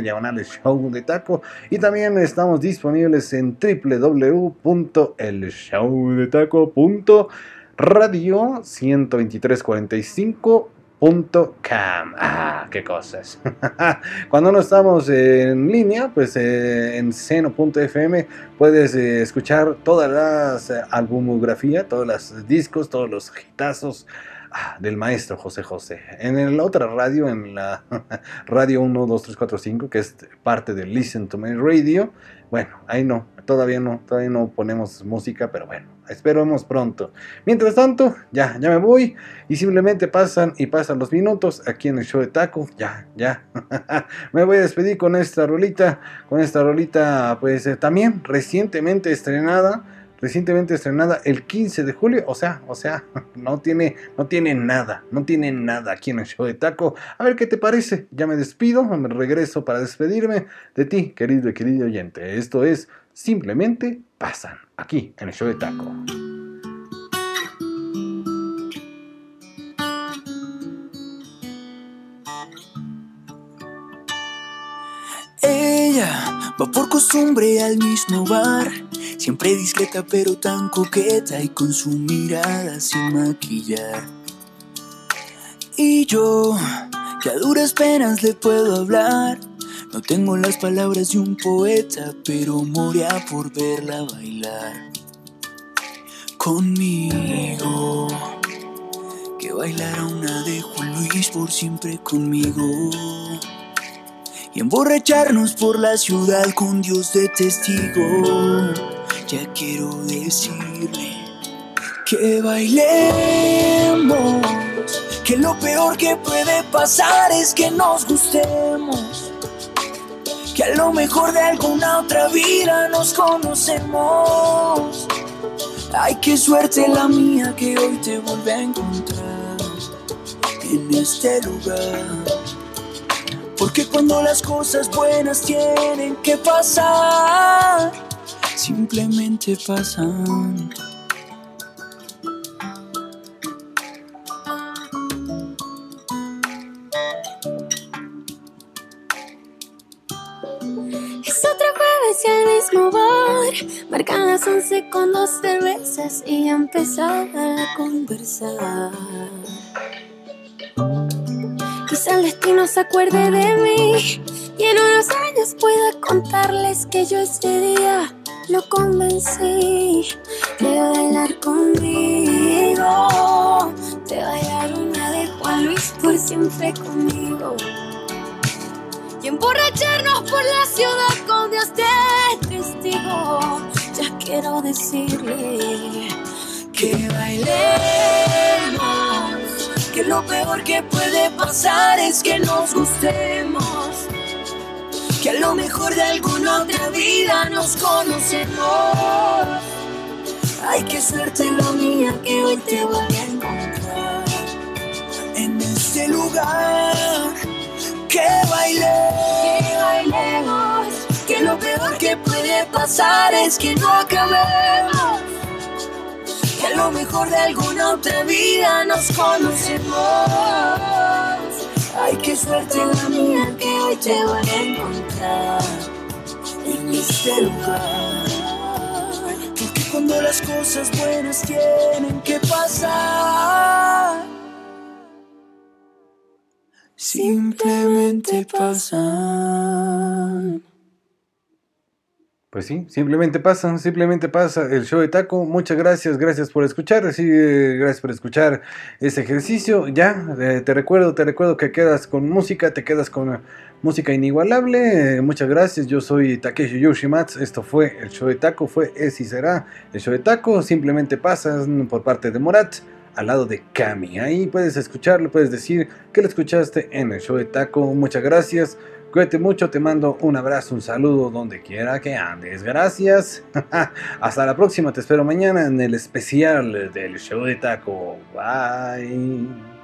diagonal show de taco. Y también estamos disponibles en www.elshowdetaco.radio 12345 Punto .cam. Ah, qué cosas. Cuando no estamos en línea, pues eh, en seno.fm puedes eh, escuchar todas las eh, todos los discos, todos los hitazos ah, del maestro José José. En la otra radio, en la radio 12345, que es parte de Listen to My Radio, bueno, ahí no, todavía no, todavía no ponemos música, pero bueno, esperemos pronto. Mientras tanto, ya, ya me voy y simplemente pasan y pasan los minutos aquí en el show de Taco, ya, ya. me voy a despedir con esta rolita, con esta rolita pues eh, también recientemente estrenada recientemente estrenada el 15 de julio, o sea, o sea, no tiene, no tiene nada, no tiene nada aquí en el show de Taco. A ver qué te parece, ya me despido, me regreso para despedirme de ti, querido y querido oyente. Esto es Simplemente Pasan, aquí en el show de Taco. Ella va por costumbre al mismo bar, siempre discreta pero tan coqueta y con su mirada sin maquillar. Y yo, que a duras penas le puedo hablar, no tengo las palabras de un poeta, pero moría por verla bailar. Conmigo, que bailara una de Juan Luis por siempre conmigo y emborracharnos por la ciudad con Dios de testigo. Ya quiero decirle que bailemos, que lo peor que puede pasar es que nos gustemos, que a lo mejor de alguna otra vida nos conocemos. Ay, qué suerte la mía que hoy te vuelve a encontrar en este lugar. Porque cuando las cosas buenas tienen que pasar, simplemente pasan. Marcan las once con dos cervezas y empezar a conversar. Quizá el destino se acuerde de mí y en unos años pueda contarles que yo ese día lo convencí de bailar conmigo, de bailar una de Juan Luis por siempre conmigo emborracharnos por la ciudad con Dios de testigo. Ya quiero decirle que bailemos, que lo peor que puede pasar es que nos gustemos, que a lo mejor de alguna otra vida nos conocemos. Ay, qué suerte la mía que hoy te voy a encontrar en este lugar. Que bailemos, que lo peor que puede pasar es que no acabemos. Que a lo mejor de alguna otra vida nos conocemos. Ay, qué suerte la mía que hoy te voy a encontrar en este lugar. Porque cuando las cosas buenas tienen que pasar, simplemente pasan. Pues sí, simplemente pasa, simplemente pasa el show de taco. Muchas gracias, gracias por escuchar, sí, gracias por escuchar ese ejercicio. Ya, eh, te recuerdo, te recuerdo que quedas con música, te quedas con música inigualable. Eh, muchas gracias, yo soy Takeshi Yoshimatsu. Esto fue el show de taco, fue es y será el show de taco. Simplemente pasas por parte de Morat al lado de Cami. Ahí puedes escucharlo, puedes decir que lo escuchaste en el show de taco. Muchas gracias. Cuídate mucho, te mando un abrazo, un saludo donde quiera que andes. Gracias. Hasta la próxima, te espero mañana en el especial del show de taco. Bye.